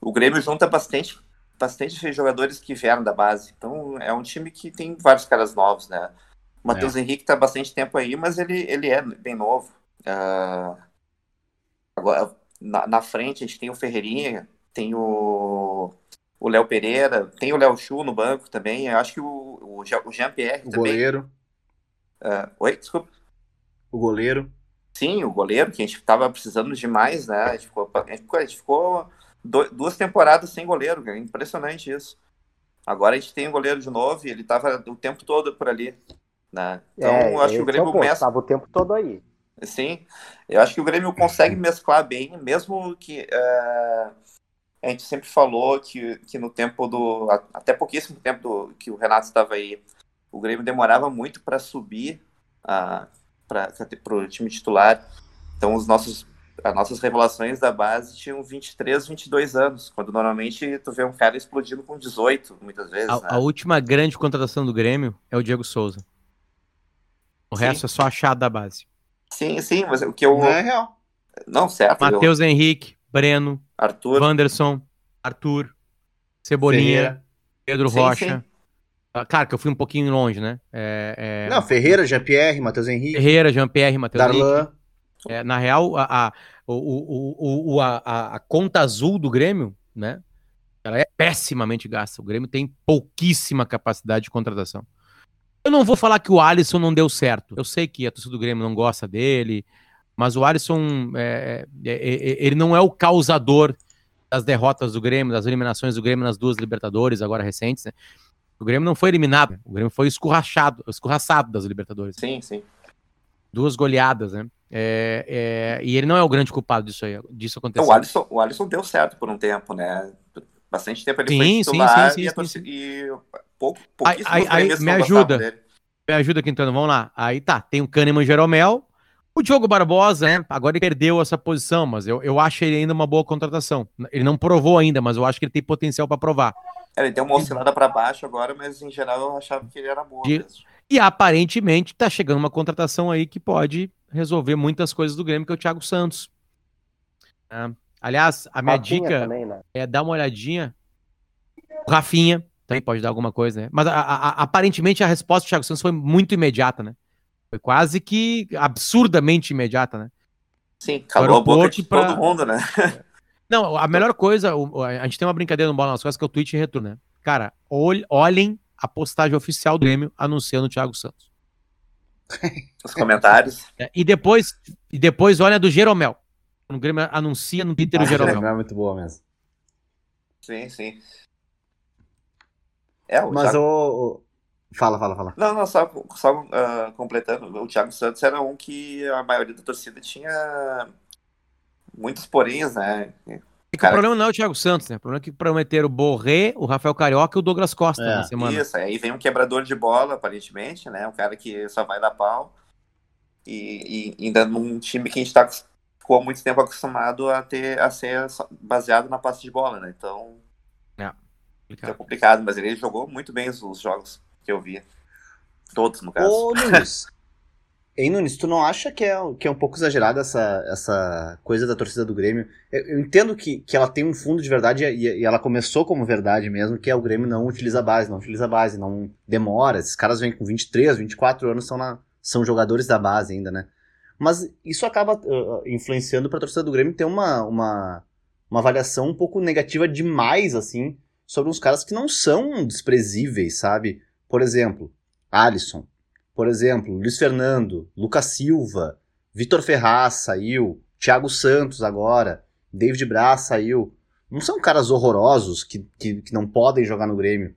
o Grêmio junta bastante, bastante jogadores que vieram da base. Então é um time que tem vários caras novos, né? O Matheus Henrique está bastante tempo aí, mas ele, ele é bem novo. Ah, agora, na, na frente, a gente tem o Ferreirinha, tem o o Léo Pereira, tem o Léo Chu no banco também. Eu acho que o, o, Jean- o Jean-Pierre O também. goleiro. Ah, oi, desculpa. O goleiro. Sim, o goleiro, que a gente estava precisando demais, né? A gente ficou, a gente ficou, a gente ficou do- duas temporadas sem goleiro, cara. Impressionante isso. Agora a gente tem o goleiro de novo e ele estava o tempo todo por ali. Né? Então, É, eu acho que o é Grêmio ponto, mescla. Tava o tempo todo aí. Sim, eu acho que o Grêmio consegue mesclar bem, mesmo que eh, a gente sempre falou que, que no tempo do. até pouquíssimo tempo do, que o Renato estava aí, o Grêmio demorava muito para subir para o time titular. Então, os nossos, as nossas revelações da base tinham 23, 22 anos, quando normalmente tu vê um cara explodindo com 18, muitas vezes. né? A, a última grande contratação do Grêmio é o Diego Souza. O Sim. resto é só achado da base. Sim, sim, mas o que eu. Não é real. Não, certo. Matheus Henrique, Breno, Arthur. Wanderson, Arthur, Cebolinha, Ferreira. Pedro Sim, Rocha. sim. Ah, Cara, que eu fui um pouquinho longe, né? É, é, Não, Ferreira, Jean-Pierre, Matheus Henrique, Ferreira, Jean-Pierre, Matheus Henrique. Darlan. É, na real, a, a, o, o, o, o- a, a- a conta azul do Grêmio, né? Ela é pessimamente gasta. O Grêmio tem pouquíssima capacidade de contratação. Eu não vou falar que o Alisson não deu certo. Eu sei que a torcida do Grêmio não gosta dele, mas o Alisson, é, é, é, ele não é o causador das derrotas do Grêmio, das eliminações do Grêmio nas duas Libertadores, agora recentes, né? O Grêmio não foi eliminado, o Grêmio foi escorrachado, escorraçado das Libertadores Sim, sim. duas goleadas, né? É, é, e ele não é o grande culpado disso aí, disso acontecer. O, Alisson, o Alisson deu certo por um tempo, né? Bastante tempo ele Sim, foi sim, titular sim, sim, e, a sim, sim. e pouco, Aí- pouquíssimos aí- aí me ajuda. Me ajuda, Quintana, vamos lá. Aí tá, tem o Kahneman Jeromel, o Diogo Barbosa, né? Agora ele perdeu essa posição, mas eu, eu acho ele ainda uma boa contratação. Ele não provou ainda, mas eu acho que ele tem potencial para provar. Ele deu uma oscilada pra baixo agora, mas em geral eu achava que ele era bom De- mesmo. E aparentemente tá chegando uma contratação aí que pode resolver muitas coisas do Grêmio, que é o Thiago Santos. É. Aliás, a minha Rafinha dica também, né? é dar uma olhadinha. O Rafinha também pode dar alguma coisa, né? Mas a- a- a- aparentemente a resposta do Thiago Santos foi muito imediata, né? Foi quase que absurdamente imediata, né? Sim, calou a boca de pra- todo mundo, né? [laughs] Não, a melhor coisa, o- a gente tem uma brincadeira no Bola nas Costas que é o tweet retorno, né? Cara, ol- olhem a postagem oficial do Grêmio anunciando o Thiago Santos. [laughs] Os comentários. É, E depois, e depois olha a do Jeromel. O Grêmio anuncia no Twitter o Ah, Jeromel. é muito boa mesmo. Sim, sim. É, o Mas Thiago... o. Fala, fala, fala. Não, não, só, só ah, completando, o Thiago Santos era um que a maioria da torcida tinha muitos poréns, né? É que o problema não é o Thiago Santos, né? O problema é que prometeram o Borré, o Rafael Carioca e o Douglas Costa É, na semana. Isso, aí vem um quebrador de bola, aparentemente, né? Um cara que só vai dar pau. E, e ainda num time que a gente tá, ficou há muito tempo acostumado a ter a ser baseado na passe de bola, né? Então fica complicado, mas ele jogou muito bem os, os jogos que eu vi. Todos, no caso. Ô, Nunes. [laughs] Ei, Nunes, tu não acha que é, que é um pouco exagerada essa, essa coisa da torcida do Grêmio? Eu, eu entendo que, que ela tem um fundo de verdade e, e ela começou como verdade mesmo, que é o Grêmio não utiliza a base, não utiliza a base, não demora. Esses caras vêm com 23, 24 anos, são, na, são jogadores da base ainda, né? Mas isso acaba uh, influenciando pra torcida do Grêmio ter uma, uma, uma avaliação um pouco negativa demais, assim, sobre uns caras que não são desprezíveis, sabe? Por exemplo, Alisson. Por exemplo, Luiz Fernando, Lucas Silva, Vitor Ferraz saiu, Thiago Santos agora, David Braz saiu. Não são caras horrorosos que, que, que não podem jogar no Grêmio.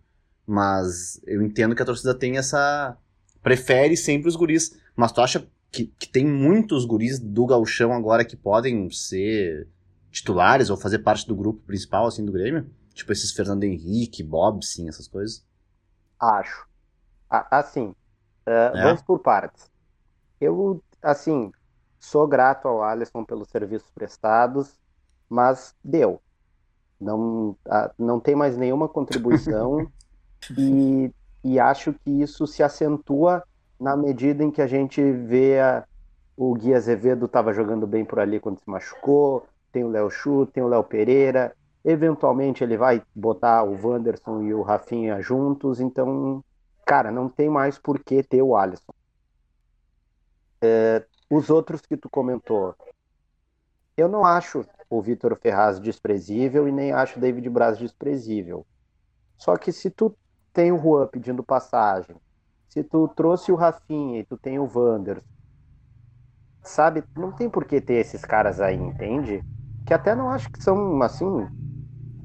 Mas eu entendo que a torcida tem essa. Prefere sempre os guris. Mas tu acha que, que tem muitos guris do Gauchão agora que podem ser titulares ou fazer parte do grupo principal assim do Grêmio? Tipo esses Fernando Henrique, Bob, sim, essas coisas. Acho. Assim, eh, É? vamos por partes. Eu, assim, sou grato ao Alisson pelos serviços prestados, mas deu. Não, não tem mais nenhuma contribuição [laughs] e, e acho que isso se acentua na medida em que a gente vê a- o Gui Azevedo estava jogando bem por ali quando se machucou, tem o Léo Chu, tem o Léo Pereira, eventualmente ele vai botar o Wanderson e o Rafinha juntos, então cara, não tem mais por que ter o Alisson. É, os outros que tu comentou, eu não acho o Vitor Ferraz desprezível e nem acho o David Braz desprezível. Só que se tu tem o Juan pedindo passagem, se tu trouxe o Rafinha e tu tem o Wanderson, sabe, não tem por que ter esses caras aí, entende? Que até não acho que são, assim,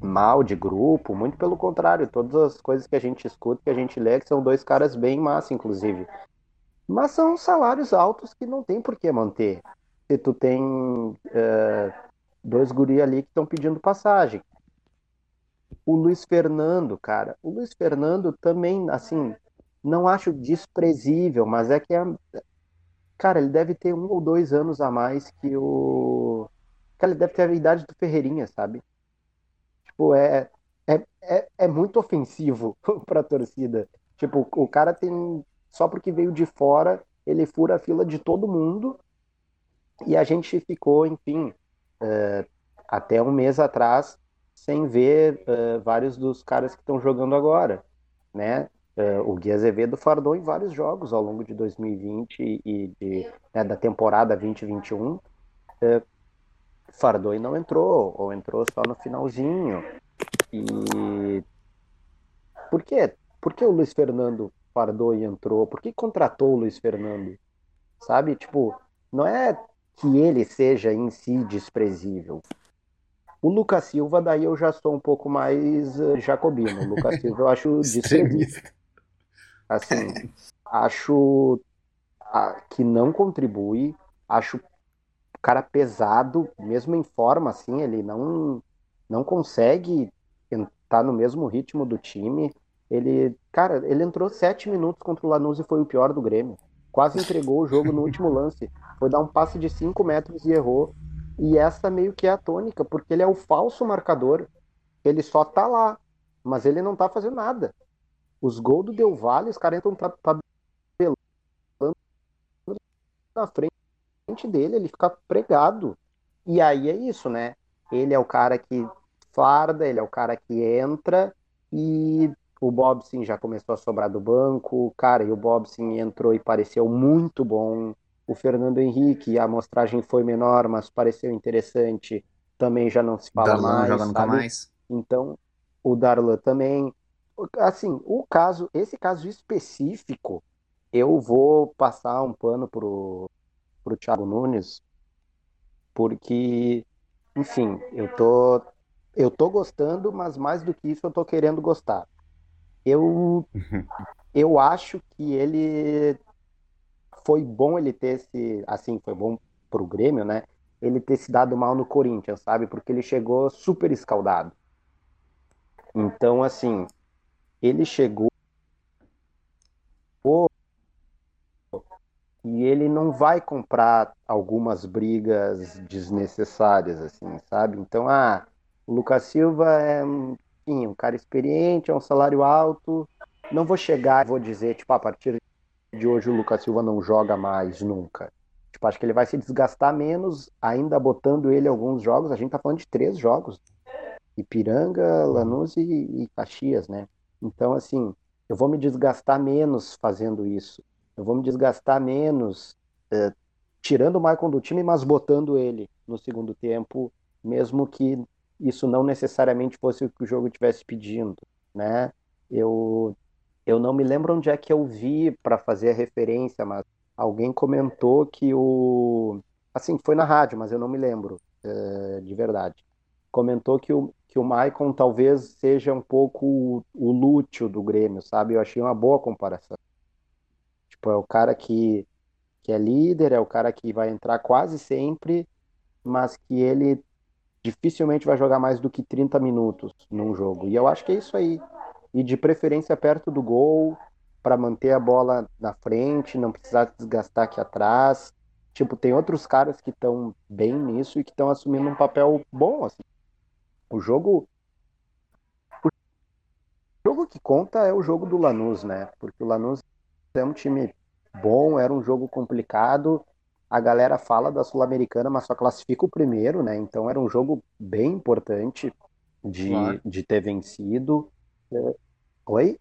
mal de grupo, muito pelo contrário, todas as coisas que a gente escuta, que a gente lê, que são dois caras bem massa, inclusive. Mas são salários altos que não tem por que manter. Se tu tem é, dois guri ali que estão pedindo passagem. O Luiz Fernando, cara, o Luiz Fernando também, assim, não acho desprezível, mas é que é, cara, ele deve ter um ou dois anos a mais que o. Cara, ele deve ter a idade do Ferreirinha, sabe? Tipo, é, é, é, é muito ofensivo [laughs] pra torcida. Tipo, o cara tem. Só porque veio de fora, ele fura a fila de todo mundo. E a gente ficou, enfim, uh, até um mês atrás, sem ver uh, vários dos caras que estão jogando agora, né? Uh, o Gui Azevedo fardou em vários jogos ao longo de 2020 e de, né, da temporada 2021. Uh, fardou e não entrou, ou entrou só no finalzinho. E por quê? Por que o Luiz Fernando fardou e entrou? Por que contratou o Luiz Fernando? Sabe? Tipo, não é que ele seja em si desprezível. O Lucas Silva, daí eu já sou um pouco mais uh, jacobino. O Lucas [laughs] Silva eu acho desprezível. Assim, acho que não contribui, acho cara pesado, mesmo em forma, assim, ele não, não consegue estar no mesmo ritmo do time. Ele, cara, ele entrou sete minutos contra o Lanús e foi o pior do Grêmio. Quase entregou o jogo no último lance. Foi dar um passe de cinco metros e errou. E essa meio que é a tônica, porque ele é o falso marcador. Ele só tá lá, mas ele não tá fazendo nada. Os gols do Del Valle, os caras entram tabelando na frente dele, ele fica pregado. E aí é isso, né? Ele é o cara que farda, ele é o cara que entra e o Bobson já começou a sobrar do banco, cara, e o Bobson entrou e pareceu muito bom. O Fernando Henrique, a amostragem foi menor, mas pareceu interessante. Também já não se fala Darlan mais, mais. Então, o Darlan também. Assim, o caso, esse caso específico, eu vou passar um pano pro, pro Thiago Nunes, porque, enfim, eu tô, eu tô gostando, mas mais do que isso eu tô querendo gostar. Eu, [laughs] eu acho que ele foi bom ele ter se, assim, foi bom pro Grêmio, né? Ele ter se dado mal no Corinthians, sabe? Porque ele chegou super escaldado. Então, assim, ele chegou e ele não vai comprar algumas brigas desnecessárias, assim, sabe? Então, ah, o Lucas Silva é enfim, um cara experiente, é um salário alto. Não vou chegar e vou dizer, tipo, a partir de hoje o Lucas Silva não joga mais nunca. Tipo, acho que ele vai se desgastar menos, ainda botando ele alguns jogos. A gente tá falando de três jogos. Ipiranga, Lanús e, e Caxias, né? Então, assim, eu vou me desgastar menos fazendo isso. Eu vou me desgastar menos uh, tirando o Maicon do time, mas botando ele no segundo tempo, mesmo que isso não necessariamente fosse o que o jogo estivesse pedindo, né? Eu eu não me lembro onde é que eu vi para fazer a referência, mas alguém comentou que o assim foi na rádio, mas eu não me lembro uh, de verdade. Comentou que o que o Maicon talvez seja um pouco o, o lúcio do Grêmio, sabe? Eu achei uma boa comparação. Tipo, é o cara que, que é líder, é o cara que vai entrar quase sempre, mas que ele dificilmente vai jogar mais do que 30 minutos num jogo. E eu acho que é isso aí. E de preferência perto do gol, para manter a bola na frente, não precisar desgastar aqui atrás. Tipo, tem outros caras que estão bem nisso e que estão assumindo um papel bom, assim. O jogo. O jogo que conta é o jogo do Lanús, né? Porque o Lanús é um time bom, era um jogo complicado. A galera fala da Sul-Americana, mas só classifica o primeiro, né? Então era um jogo bem importante de, Claro. de ter vencido. É, Oi?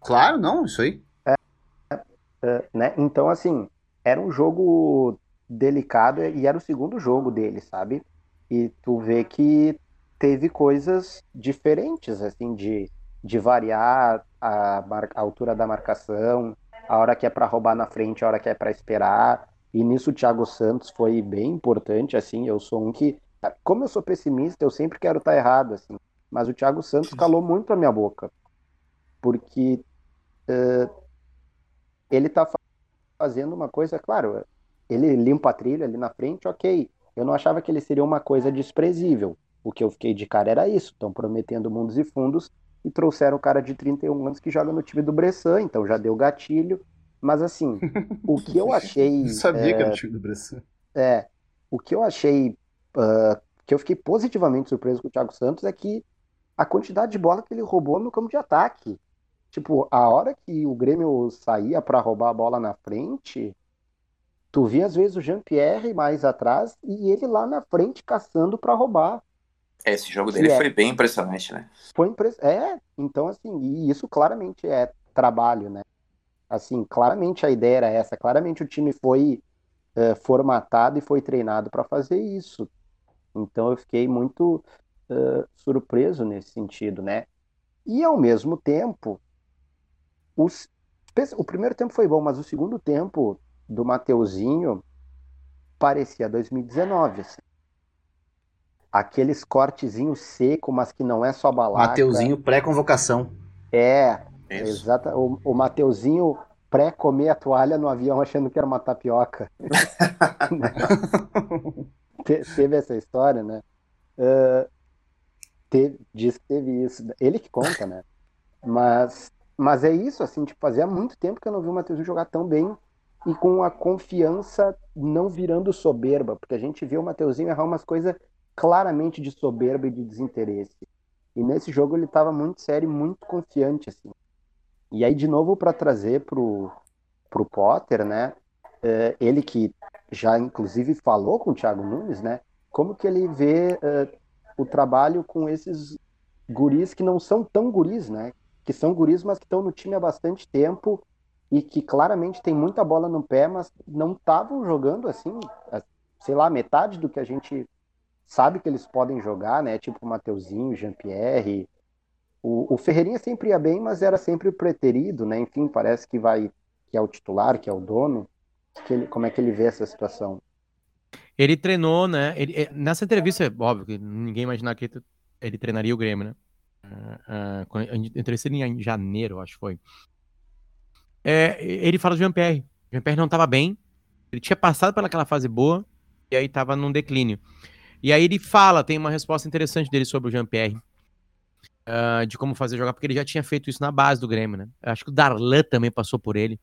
Claro, não, isso aí. É, né? Então, assim, era um jogo delicado e era o segundo jogo dele, sabe? E tu vê que teve coisas diferentes, assim, de, de variar a, a altura da marcação, a hora que é para roubar na frente, a hora que é para esperar. E nisso o Thiago Santos foi bem importante, assim, eu sou um que, como eu sou pessimista, eu sempre quero estar errado, assim, mas o Thiago Santos calou muito a minha boca, porque eh, ele tá fa- fazendo uma coisa, claro, ele limpa a trilha ali na frente, ok. Eu não achava que ele seria uma coisa desprezível. O que eu fiquei de cara era isso. Estão prometendo mundos e fundos e trouxeram o cara de 31 anos que joga no time do Bressan, então já deu gatilho. Mas assim, o que eu [laughs] achei. Eu sabia é, que era o time do Bressan. é, o que eu achei, ah, que eu fiquei positivamente surpreso com o Thiago Santos é que a quantidade de bola que ele roubou no campo de ataque. Tipo, a hora que o Grêmio saía para roubar a bola na frente, Tu via às vezes o Jean-Pierre mais atrás e ele lá na frente caçando para roubar. Esse jogo dele é- foi bem impressionante, né? Foi impre... É, então assim, e isso claramente é trabalho, né? Assim, claramente a ideia era essa, claramente o time foi é, formatado e foi treinado para fazer isso. Então eu fiquei muito é, surpreso nesse sentido, né? E ao mesmo tempo, os... o primeiro tempo foi bom, mas o segundo tempo do Mateuzinho parecia 2019, assim. Aqueles cortezinhos seco, mas que não é só balaca. Mateuzinho pré-convocação. É, Isso. exata. O, o Mateuzinho pré-comer a toalha no avião achando que era uma tapioca. [laughs] Te- teve essa história, né? Ah, te- diz que teve isso. Ele que conta, né? Mas, mas é isso, assim, tipo, fazia muito tempo que eu não vi o Mateuzinho jogar tão bem e com a confiança não virando soberba, porque a gente viu o Mateuzinho errar umas coisas claramente de soberba e de desinteresse. E nesse jogo ele estava muito sério muito confiante, assim. E aí, de novo, para trazer pro, pro Potter, né? eh, ele que já, inclusive, falou com o Thiago Nunes, né? Como que ele vê eh, o trabalho com esses guris que não são tão guris, né? Que são guris, mas que estão no time há bastante tempo e que claramente tem muita bola no pé, mas não estavam jogando assim, sei lá, metade do que a gente sabe que eles podem jogar, né? Tipo o Mateuzinho, Jean-Pierre. O, o Ferreirinha sempre ia bem, mas era sempre o preterido, né? Enfim, parece que vai, que é o titular, que é o dono. Que ele- como é que ele vê essa situação? Ele treinou, né? ele- eh, nessa entrevista, é óbvio que ninguém imaginava que ele- treinaria o Grêmio, né? Quando a gente entrevistou ele em janeiro, acho que foi. É, ele fala do Jean-Pierre. Jean-Pierre não estava bem. Ele tinha passado pelaquela fase boa e aí estava num declínio. E aí ele fala, tem uma resposta interessante dele sobre o Jean-Pierre. ah, de como fazer jogar, porque ele já tinha feito isso na base do Grêmio, né? Acho que o Darlan também passou por ele.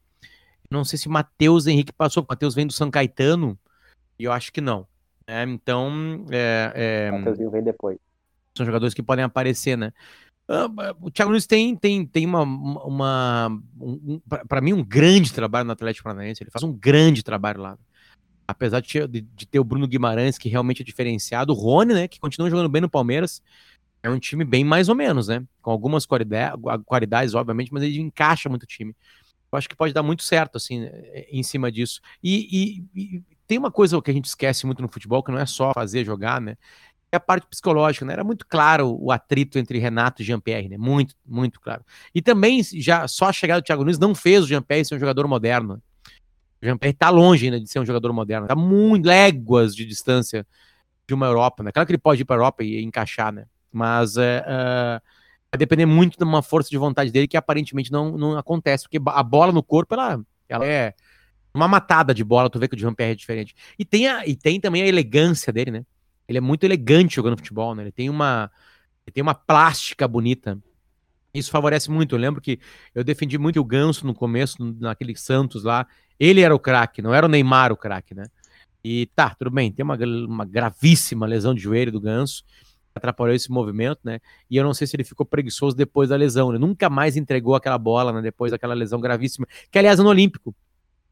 Não sei se o Matheus Henrique passou, porque o Matheus vem do São Caetano, e eu acho que não. né? Então, é, é, O Mateuzinho vem depois. são jogadores que podem aparecer, né? Ah, O Thiago Nunes tem, tem, tem uma, uma um, para mim, um grande trabalho no Atlético Paranaense. Ele faz um grande trabalho lá. Apesar de ter, de, ter o Bruno Guimarães, que realmente é diferenciado, o Rony, né, que continua jogando bem no Palmeiras, é um time bem mais ou menos, né? Com algumas qualidades, qualidades obviamente, mas ele encaixa muito o time. Eu acho que pode dar muito certo, assim, né, em cima disso. E, e- e tem uma coisa que a gente esquece muito no futebol, que não é só fazer jogar, né? É a parte psicológica, né? Era muito claro o atrito entre Renato e Jean-Pierre, né? Muito, muito claro. E também, já só a chegada do Thiago Nunes não fez o Jean-Pierre ser um jogador moderno. Né? O Jean-Pierre tá longe ainda de ser um jogador moderno. Tá muito léguas de distância de uma Europa, né? Claro que ele pode ir para a Europa e encaixar, né? Mas é, é, vai depender muito de uma força de vontade dele que aparentemente não, não acontece, porque a bola no corpo, ela, ela é uma matada de bola, tu vê que o Jean-Pierre é diferente. E tem, a, e tem também a elegância dele, né? Ele é muito elegante jogando futebol, né? Ele tem uma, ele tem uma plástica bonita. Isso favorece muito. Eu lembro que eu defendi muito o Ganso no começo, naquele Santos lá. Ele era o craque, não era o Neymar o craque, né? E tá, tudo bem, tem uma, uma gravíssima lesão de joelho do Ganso, atrapalhou esse movimento, né? E eu não sei se ele ficou preguiçoso depois da lesão, né? Nunca mais entregou aquela bola, né? Depois daquela lesão gravíssima, que aliás é no Olímpico.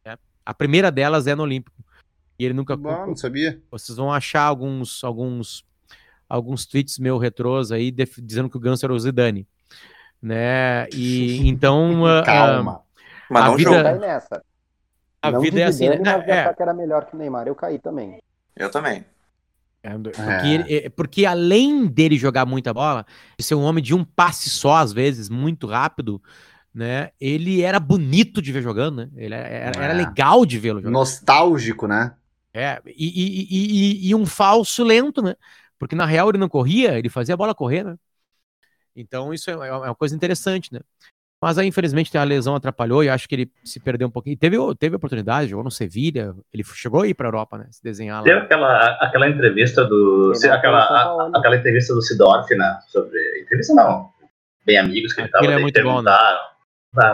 né? A primeira delas é no Olímpico. E ele nunca. Bom, não sabia. Vocês vão achar alguns alguns alguns tweets meu retrôs aí dizendo que o Ganso era o Zidane, né? E [laughs] então ah, [laughs] ah, Calma. Mas A não vida-. Cai nessa. a não vida é assim, né? Mas É, que era melhor que o Neymar. Eu caí também. Eu também. É, porque, É. ele- é, porque além dele jogar muita bola, de ser um homem de um passe só, às vezes, muito rápido, né? Ele era bonito de ver jogando, né? Ele era, era- era É. legal de vê-lo jogando. Nostálgico, né? É, e, e- e- e- e um falso lento, né? Porque na real ele não corria, ele fazia a bola correr, né? Então isso é, é uma coisa interessante, né? Mas aí, infelizmente, a lesão atrapalhou e acho que ele se perdeu um pouquinho. Teve, teve oportunidade, jogou no Sevilha, ele chegou aí pra Europa, né? Se desenhar lá. Teve aquela, aquela entrevista do. Ele não aquela, a- aquela entrevista do Sidorf, né? Sobre. Entrevista não. Bem amigos que ele tava Aquele é muito bom, né?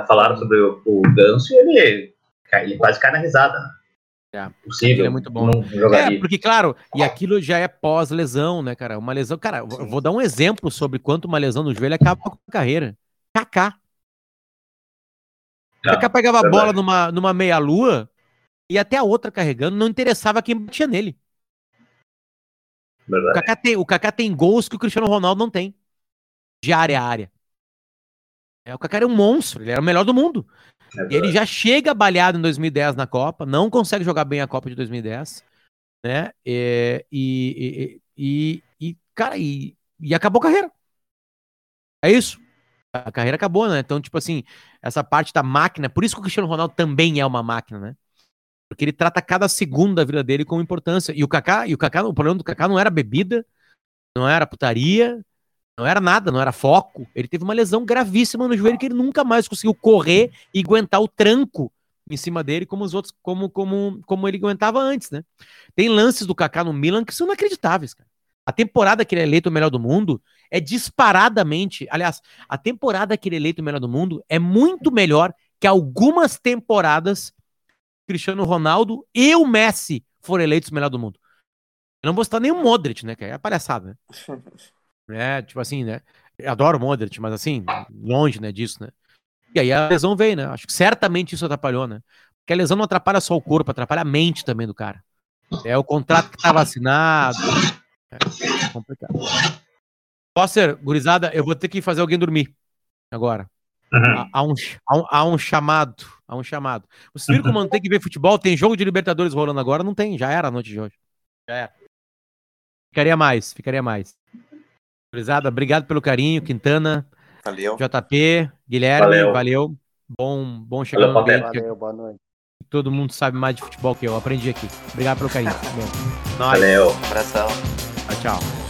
Falaram sobre o, o Ganso e ele, ele quase cai na risada, né? É, Possível. é muito bom. Jogaria. É, porque, claro, e aquilo já é pós-lesão, né, cara? Uma lesão. Cara, eu vou- dar um exemplo sobre quanto uma lesão no joelho acaba com a carreira. Kaká. Não, Kaká pegava a bola numa, numa meia-lua e até a outra carregando, não interessava quem batia nele. O Verdade. Kaká tem, o Kaká tem gols que o Cristiano Ronaldo não tem. De área a área. É, o Kaká era um monstro, ele era o melhor do mundo. É ele já chega baleado em 2010 na Copa, não consegue jogar bem a Copa de 2010, né? E, e, e, e- e, cara, e, e acabou a carreira. É isso. A carreira acabou, né? Então, tipo assim, essa parte da máquina, por isso que o Cristiano Ronaldo também é uma máquina, né? Porque ele trata cada segundo da vida dele com importância. E o Kaká, e o Kaká, o problema do Kaká não era bebida, não era putaria, não era nada, não era foco. Ele teve uma lesão gravíssima no joelho que ele nunca mais conseguiu correr e aguentar o tranco em cima dele como os outros, como, como, como ele aguentava antes, né? Tem lances do Kaká no Milan que são inacreditáveis, cara. A temporada que ele é eleito o melhor do mundo é disparadamente, aliás, a temporada que ele é eleito o melhor do mundo é muito melhor que algumas temporadas Cristiano Ronaldo e o Messi foram eleitos o melhor do mundo. Eu não vou citar nem o Modric, né? Que é palhaçada, né? [laughs] É, tipo assim, né? Eu adoro o Modric, mas assim, longe, né, disso, né? E aí a lesão veio, né? Acho que certamente isso atrapalhou, né? Porque a lesão não atrapalha só o corpo, atrapalha a mente também do cara. É o contrato que tá vacinado. É complicado. Foster, gurizada, eu vou ter que fazer alguém dormir agora. Uhum. Um, há, um, há um chamado. Há um chamado. Vocês viram como não tem que ver futebol? Tem jogo de Libertadores rolando agora? Não tem, já era a noite de hoje. Já era. Ficaria mais, ficaria mais. Gurizada, obrigado pelo carinho, Quintana, Valeu. JP, Guilherme, valeu. Valeu. Bom, bom chegar Valeu, no ambiente Valeu, boa noite. todo mundo sabe mais de futebol que eu. Aprendi aqui. Obrigado pelo carinho. [laughs] Bom, Nós. Valeu. Abração. Tchau, tchau.